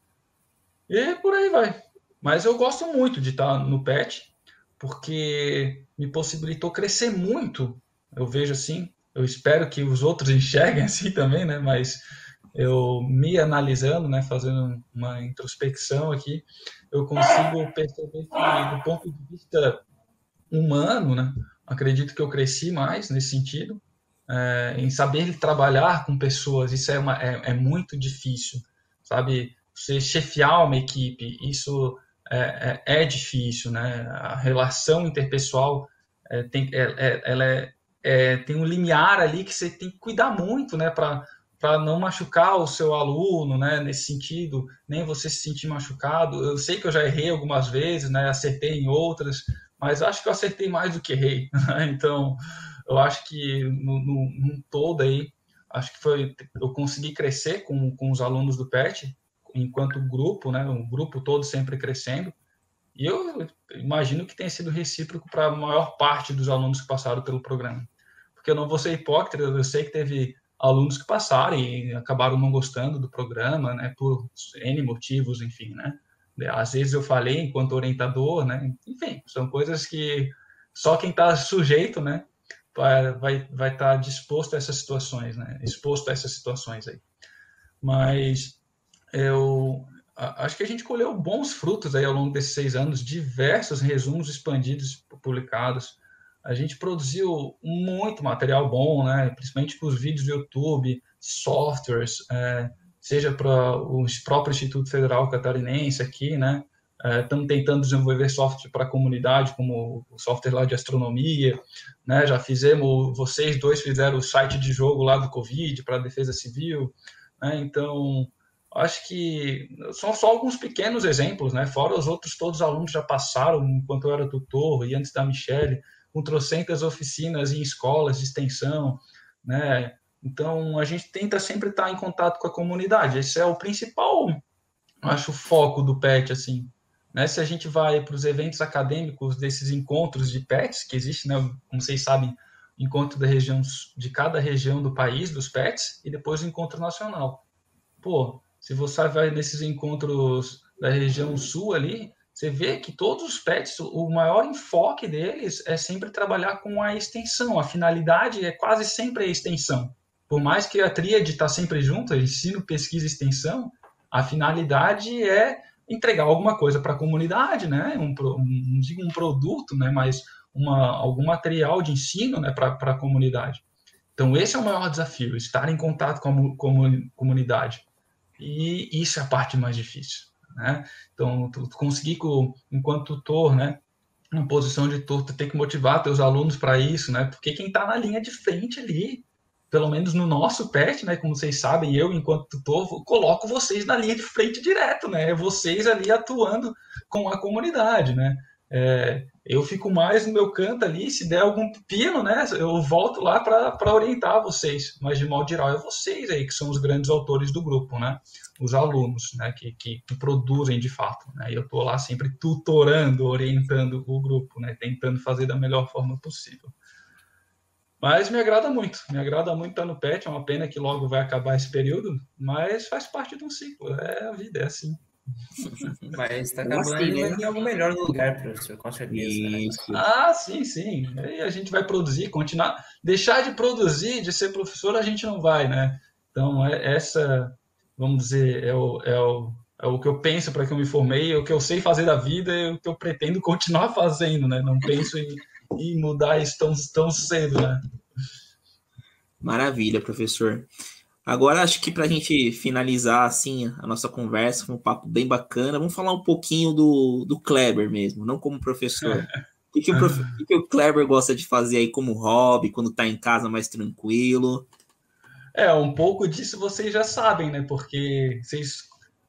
E por aí vai. Mas eu gosto muito de estar no PET, porque me possibilitou crescer muito. Eu vejo assim, eu espero que os outros enxerguem assim também, né? Mas eu me analisando, né, fazendo uma introspecção aqui, eu consigo perceber que do ponto de vista humano, né, acredito que eu cresci mais nesse sentido, é, em saber trabalhar com pessoas, isso é, uma, é, é muito difícil, sabe? Você chefiar uma equipe, isso é, é, é, difícil, né? A relação interpessoal é, tem, é, é, ela é, tem um limiar ali que você tem que cuidar muito, né? Para não machucar o seu aluno, né? Nesse sentido, nem você se sentir machucado. Eu sei que eu já errei algumas vezes, né? Acertei em outras, mas acho que eu acertei mais do que errei. Né? Então, eu acho que no, no, no todo aí, acho que foi eu consegui crescer com, com os alunos do PET enquanto grupo, né, um grupo todo sempre crescendo. E eu imagino que tenha sido recíproco para a maior parte dos alunos que passaram pelo programa. Porque eu não vou ser hipócrita, eu sei que teve alunos que passaram e acabaram não gostando do programa, né, por N motivos, enfim, né. Às vezes eu falei enquanto orientador, né, enfim, são coisas que só quem está sujeito, né, vai vai estar tá disposto a essas situações, né, exposto a essas situações aí. Mas eu acho que a gente colheu bons frutos aí ao longo desses seis anos, diversos resumos expandidos publicados. A gente produziu muito material bom, né? principalmente para os vídeos do YouTube, softwares, é, seja para o próprio Instituto Federal Catarinense aqui, né? Estamos é, tentando desenvolver software para a comunidade, como o software lá de astronomia, né? Já fizemos, vocês dois fizeram o site de jogo lá do Covid para a Defesa Civil, né? Então, acho que são só alguns pequenos exemplos, né? Fora os outros, todos os alunos já passaram enquanto eu era tutor e antes da Michelle, com trocentas oficinas em escolas de extensão, né? Então a gente tenta sempre estar em contato com a comunidade. Esse é o principal, acho, foco do PET, assim. Né? Se a gente vai para os eventos acadêmicos desses encontros de PETs que existe, né? Como vocês sabem, encontro da região de cada região do país dos PETs e depois o encontro nacional. Pô, se você vai nesses encontros da região sul ali, você vê que todos os pets, o maior enfoque deles é sempre trabalhar com a extensão. A finalidade é quase sempre a extensão. Por mais que a tríade está sempre junto, ensino, pesquisa e extensão, a finalidade é entregar alguma coisa para a comunidade, né? Um, um, um produto, né? Mas uma, algum material de ensino né? para a comunidade. Então, esse é o maior desafio, estar em contato com a com comunidade. E isso é a parte mais difícil, né? Então, tu, tu conseguir, enquanto tutor, né, uma posição de tutor, tu tem que motivar teus alunos para isso, né? Porque quem está na linha de frente ali, pelo menos no nosso PET, né, como vocês sabem, eu, enquanto tutor, coloco vocês na linha de frente direto, né? Vocês ali atuando com a comunidade, né? É, eu fico mais no meu canto ali, se der algum pepino, né, eu volto lá para orientar vocês, mas de modo geral é vocês aí que são os grandes autores do grupo, né, os alunos, né, que, que, produzem de fato, né, e eu estou lá sempre tutorando, orientando o grupo, né, tentando fazer da melhor forma possível. Mas me agrada muito, me agrada muito estar no PET, é uma pena que logo vai acabar esse período, mas faz parte de um ciclo, é a vida, é assim. Mas está acabando assim, né? em algo melhor no lugar, professor, com certeza. Né? Ah, sim, sim. Aí a gente vai produzir, continuar. Deixar de produzir, de ser professor, a gente não vai, né? Então, é, essa, vamos dizer, é o, é o, é o que eu penso para que eu me formei, é o que eu sei fazer da vida, é o que eu pretendo continuar fazendo, né? Não penso em, em mudar isso tão, tão cedo, né? Maravilha, professor. Agora, acho que para a gente finalizar assim a nossa conversa, foi um papo bem bacana, vamos falar um pouquinho do, do Kleber mesmo, não como professor. O que, o, prof... o, que o Kleber gosta de fazer aí como hobby, quando está em casa mais tranquilo? É, um pouco disso vocês já sabem, né? Porque vocês,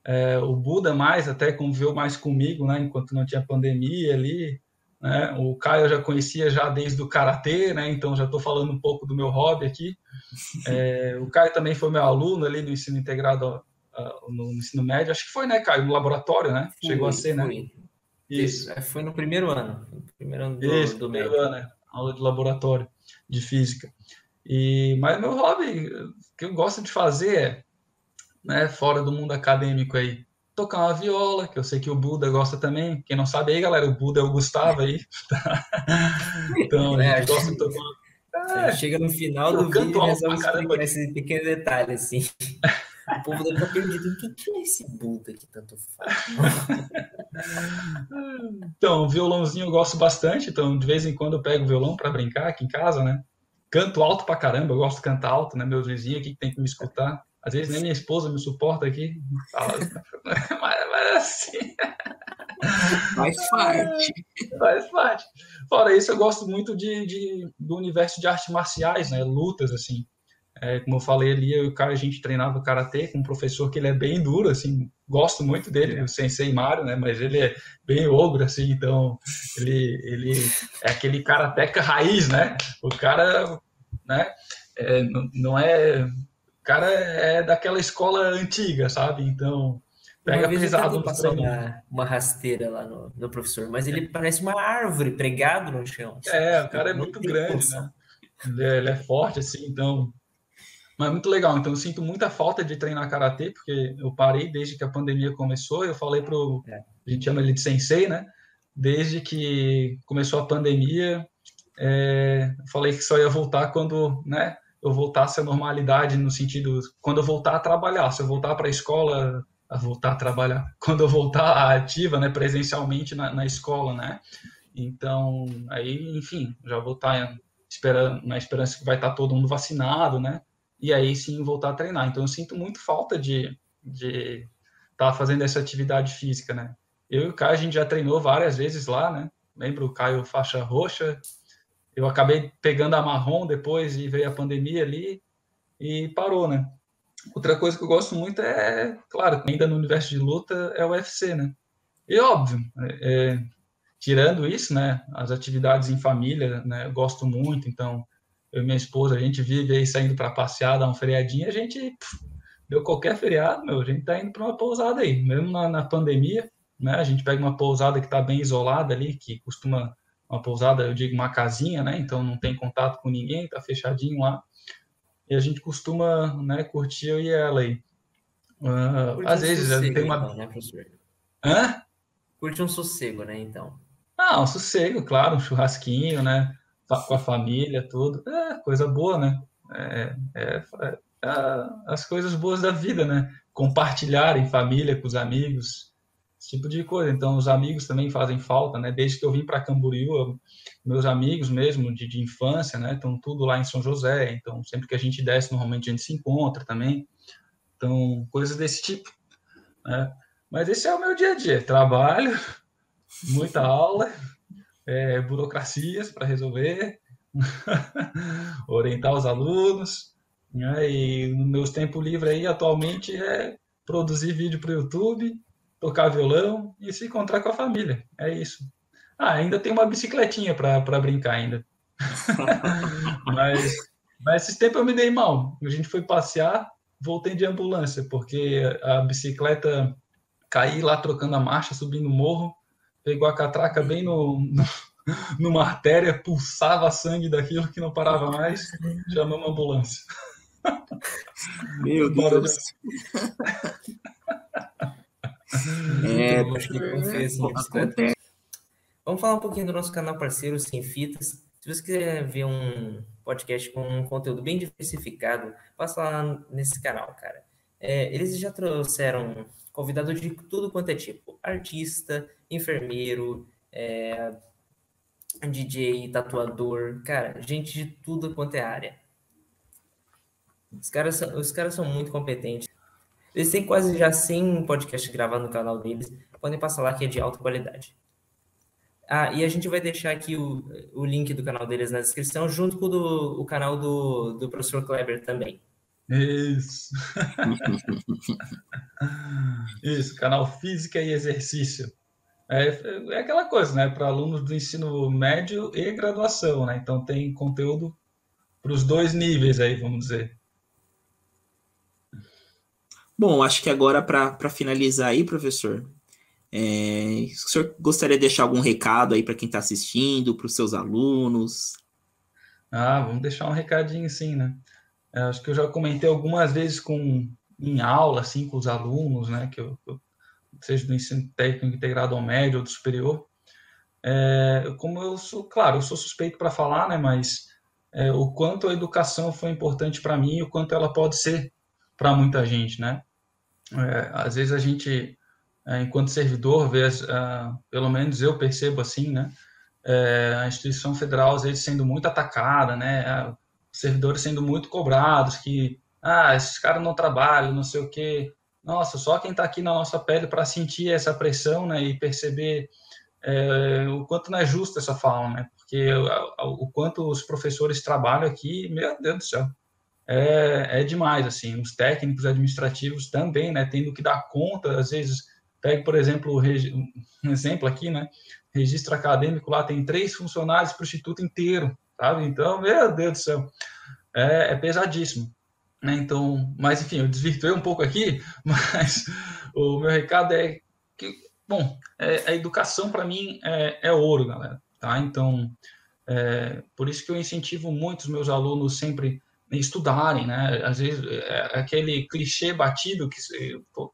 é, o Buda mais até conviveu mais comigo, né? Enquanto não tinha pandemia ali, né? O Caio eu já conhecia já desde o Karatê, né? Então já estou falando um pouco do meu hobby aqui. É, o Caio também foi meu aluno ali no ensino integrado uh, no ensino médio. Acho que foi, né, Caio? No laboratório, né? Foi, Chegou a ser, né? Foi. Isso. É, foi no primeiro ano. primeiro ano do, Isso, do primeiro ano, né? Aula de laboratório de física. E, mas meu hobby, que eu gosto de fazer é, né, fora do mundo acadêmico aí, tocar uma viola, que eu sei que o Buda gosta também. Quem não sabe aí, galera, o Buda é o Gustavo aí. então, gente gosta de tocar é, chega no final do vídeo e resolve explicar esse pequeno detalhe, assim. O povo deve estar perdido. O que é esse Buda que tanto faz? então, violãozinho eu gosto bastante. Então, de vez em quando eu pego o violão para brincar aqui em casa, né? Canto alto pra caramba, eu gosto de cantar alto, né? Meus vizinhos aqui que tem que me escutar. Às vezes nem minha esposa me suporta aqui. Fala, mas, mas assim. Faz parte. Faz parte. Fora isso, eu gosto muito de, de, do universo de artes marciais, né? Lutas, assim. É, como eu falei ali, eu o cara, a gente treinava karatê com um professor que ele é bem duro, assim, gosto muito dele, o Sensei Mário, né, mas ele é bem ogro, assim, então ele, ele é aquele karateca raiz, né, o cara, né, é, não, não é, cara é daquela escola antiga, sabe, então Pega uma pesado passar uma, uma rasteira lá no, no professor, mas ele parece uma árvore pregado no chão. É, o cara é muito grande, né? Ele é, ele é, forte, assim, então. Mas é muito legal. Então, eu sinto muita falta de treinar karatê, porque eu parei desde que a pandemia começou. Eu falei pro. É. A gente chama ele de sensei, né? Desde que começou a pandemia, é, falei que só ia voltar quando, né? Eu voltasse à normalidade, no sentido. Quando eu voltar a trabalhar. Se eu voltar para a escola a voltar a trabalhar, quando eu voltar ativa, né, presencialmente na, na escola, né? Então, aí, enfim, já vou estar esperando, na esperança que vai estar todo mundo vacinado, né? E aí sim voltar a treinar. Então, eu sinto muito falta de de estar tá fazendo essa atividade física, né? Eu e o Caio, a gente já treinou várias vezes lá, né? Lembro o Caio faixa roxa, eu acabei pegando a marrom depois e veio a pandemia ali e parou, né? Outra coisa que eu gosto muito é, claro, ainda no universo de luta, é o UFC, né? E óbvio, é, é, tirando isso, né, as atividades em família, né, eu gosto muito, então eu e minha esposa, a gente vive aí saindo para passear, dar um feriadinho, a gente, pff, deu qualquer feriado, meu, a gente tá indo para uma pousada aí, mesmo na, na, pandemia, né, a gente pega uma pousada que está bem isolada ali, que costuma, uma pousada, eu digo uma casinha, né, então não tem contato com ninguém, tá fechadinho lá, e a gente costuma né, curtir eu e ela aí. Uh, às vezes sossego, tem uma. Então, né, professor? Hã? Curte um sossego, né? Então. Ah, um sossego, claro, um churrasquinho, né? Com a família, tudo. É, coisa boa, né? É, é, é, é as coisas boas da vida, né? Compartilhar em família, com os amigos, tipo de coisa. Então, os amigos também fazem falta, né? Desde que eu vim para Camboriú, meus amigos mesmo de, de infância, né? Estão tudo lá em São José. Então, sempre que a gente desce, normalmente a gente se encontra também. Então, coisas desse tipo. Né? Mas esse é o meu dia a dia: trabalho, muita aula, é, burocracias para resolver, orientar os alunos. Né? E no meus tempo livre aí, atualmente, é produzir vídeo para o YouTube tocar violão e se encontrar com a família. É isso. Ah, ainda tem uma bicicletinha para brincar ainda. mas, mas esses tempos eu me dei mal. A gente foi passear, voltei de ambulância, porque a bicicleta caí lá trocando a marcha, subindo o morro, pegou a catraca bem no, no numa artéria, pulsava sangue daquilo que não parava mais, chamou uma ambulância. Meu Deus. É, acho que confesso, Vamos falar um pouquinho do nosso canal parceiro Sem Fitas. Se você quiser ver um podcast com um conteúdo bem diversificado, passa lá nesse canal, cara. É, eles já trouxeram convidado de tudo quanto é tipo: artista, enfermeiro, é, DJ, tatuador, cara, gente de tudo quanto é área. Os caras, são, os caras são muito competentes. Eles têm quase já 100 podcasts gravados no canal deles. Podem passar lá que é de alta qualidade. Ah, e a gente vai deixar aqui o, o link do canal deles na descrição, junto com o, do, o canal do, do professor Kleber também. Isso. Isso, canal Física e Exercício. É, é aquela coisa, né? Para alunos do ensino médio e graduação, né? Então tem conteúdo para os dois níveis aí, vamos dizer. Bom, acho que agora para finalizar aí, professor, é, o senhor gostaria de deixar algum recado aí para quem está assistindo, para os seus alunos? Ah, vamos deixar um recadinho sim, né? É, acho que eu já comentei algumas vezes com em aula, assim, com os alunos, né? Que eu, seja do ensino técnico integrado ao médio ou do superior. É, como eu sou, claro, eu sou suspeito para falar, né? Mas é, o quanto a educação foi importante para mim, o quanto ela pode ser para muita gente, né? É, às vezes a gente é, enquanto servidor, vê, uh, pelo menos eu percebo assim, né? É, a instituição federal às vezes sendo muito atacada, né? Servidores sendo muito cobrados, que ah, esses caras não trabalham, não sei o quê. Nossa, só quem está aqui na nossa pele para sentir essa pressão, né? E perceber é, o quanto não é justo essa fala, né? Porque o, o quanto os professores trabalham aqui, meu Deus do céu, é, é demais, assim. Os técnicos administrativos também, né? Tendo que dar conta, às vezes Pegue, por exemplo, um exemplo aqui, né? Registro acadêmico lá tem três funcionários para o instituto inteiro, sabe? Então, meu Deus do céu, é, é pesadíssimo. Né? Então, mas enfim, eu desvirtuei um pouco aqui, mas o meu recado é que, bom, é, a educação para mim é, é, ouro, galera, tá? Então, é, por isso que eu incentivo muito os meus alunos sempre estudarem, né? Às vezes é, é aquele clichê batido que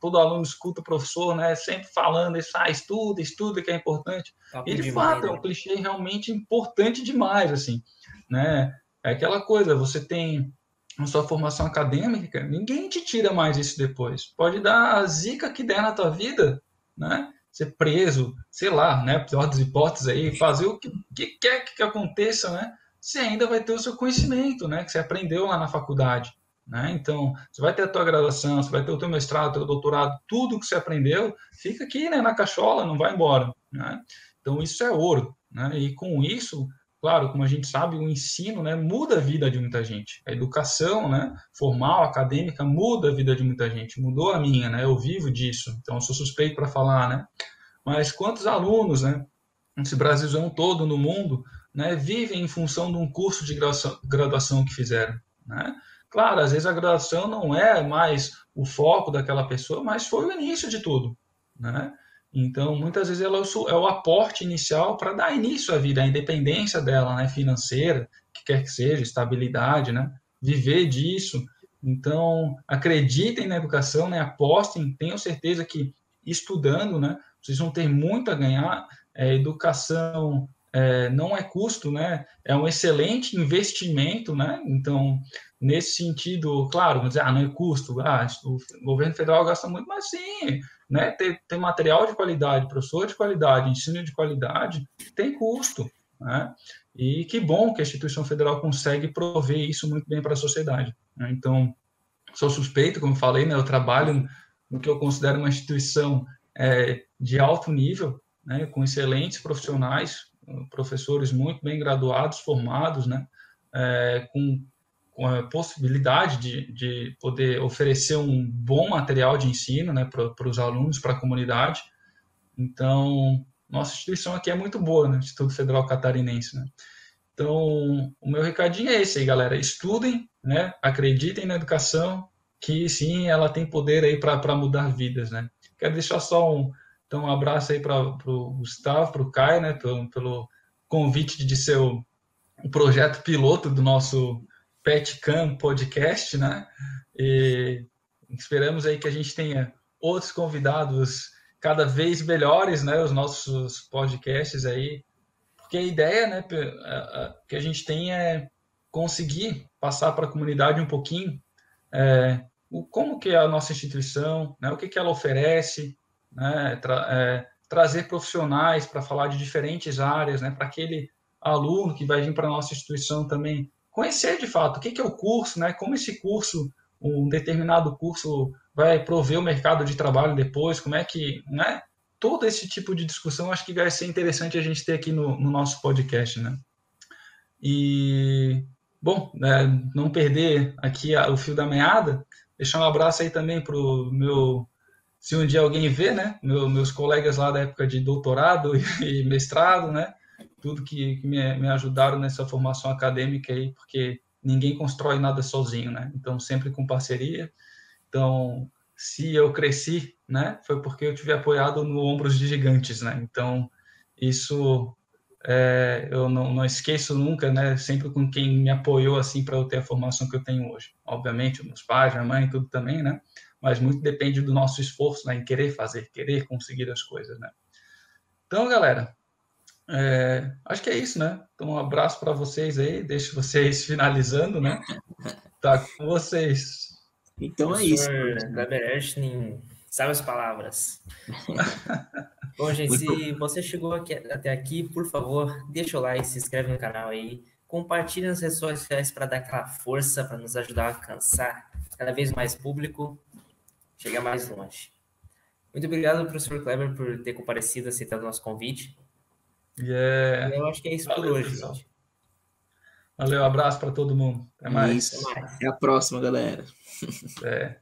todo aluno escuta o professor, né? Sempre falando isso, ah, estuda, estuda que é importante. Tá e de fato é um né? clichê realmente importante demais, assim, né? É aquela coisa, você tem a sua formação acadêmica, ninguém te tira mais isso depois. Pode dar a zica que der na tua vida, né? Ser preso, sei lá, né? Pior das hipóteses aí, fazer o que, que quer que aconteça, né? Você ainda vai ter o seu conhecimento, né, que você aprendeu lá na faculdade. Né? Então, você vai ter a tua graduação, você vai ter o teu mestrado, o teu doutorado, tudo que você aprendeu, fica aqui né, na cachola, não vai embora. Né? Então, isso é ouro. Né? E com isso, claro, como a gente sabe, o ensino né, muda a vida de muita gente. A educação né, formal, acadêmica, muda a vida de muita gente. Mudou a minha, né? eu vivo disso, então eu sou suspeito para falar. Né? Mas quantos alunos, né, esse Brasilzão todo no mundo, né, vivem em função de um curso de graduação, que fizeram. Né? Claro, às vezes a graduação não é mais o foco daquela pessoa, mas foi o início de tudo. Né? Então, muitas vezes ela é o aporte inicial para dar início à vida, a independência dela, né, financeira, que quer que seja, estabilidade, né, viver disso. Então, acreditem na educação, né, apostem, tenham certeza que estudando, né, vocês vão ter muito a ganhar. É, educação é, não é custo, né? É um excelente investimento, né? Então, nesse sentido, claro, dizer, ah, não é custo, ah, o governo federal gasta muito, mas sim, né? Ter, ter material de qualidade, professor de qualidade, ensino de qualidade, tem custo, né? E que bom que a instituição federal consegue prover isso muito bem para a sociedade. Né? Então, sou suspeito, como falei, né? Eu trabalho no que eu considero uma instituição é, de alto nível, né? Com excelentes profissionais, professores muito bem graduados, formados, né, é, com, com, a possibilidade de, de poder oferecer um bom material de ensino né, para os alunos, para a comunidade. Então, nossa instituição aqui é muito boa, né? Instituto Federal Catarinense, né? Então, o meu recadinho é esse aí, galera. Estudem, né? Acreditem na educação, que sim, ela tem poder aí para mudar vidas, né? Quero deixar só um, então, um abraço aí para o Gustavo, para o Caio, né? Pelo, pelo convite de ser o, o projeto piloto do nosso PetCam podcast, né? E esperamos aí que a gente tenha outros convidados cada vez melhores, né? Os nossos podcasts aí, porque a ideia, né, que a gente tem é conseguir passar para a comunidade um pouquinho é, o, como que é a nossa instituição, né, o que, que ela oferece, né, tra, é, trazer profissionais para falar de diferentes áreas, né, para aquele aluno que vai vir para a nossa instituição também conhecer de fato o que, que é o curso, né, como esse curso, um determinado curso vai prover o mercado de trabalho depois, como é que, né, todo esse tipo de discussão acho que vai ser interessante a gente ter aqui no, no nosso podcast, né? E, bom, né, não perder aqui a, o fio da meada, deixar um abraço aí também para o meu, se um dia alguém vê, né, meu, meus colegas lá da época de doutorado e, mestrado, né, tudo que, que me, me ajudaram nessa formação acadêmica aí, porque ninguém constrói nada sozinho, né? Então, sempre com parceria. Então, se eu cresci, né, foi porque eu tive apoiado no ombros de gigantes, né? Então, isso é, eu não, não, esqueço nunca, né? Sempre com quem me apoiou assim para eu ter a formação que eu tenho hoje. Obviamente, meus pais, minha mãe, tudo também, né? Mas muito depende do nosso esforço, né? Em querer fazer, querer conseguir as coisas, né? Então, galera, é, acho que é isso, né? Então, um abraço para vocês aí. Deixo vocês finalizando, né? Tá com vocês. Então é isso. Kleber Ashton, sabe as palavras. Bom, gente, se você chegou aqui, até aqui, por favor, deixa o like, se inscreve no canal aí, compartilhe nas redes sociais para dar aquela força, para nos ajudar a alcançar cada vez mais público, chegar mais longe. Muito obrigado, professor Kleber, por ter comparecido, aceitado o nosso convite. Yeah. Eu acho que é isso Valeu, por hoje, pessoal. gente. Valeu, abraço para todo mundo. Até mais. Até a próxima, galera. É.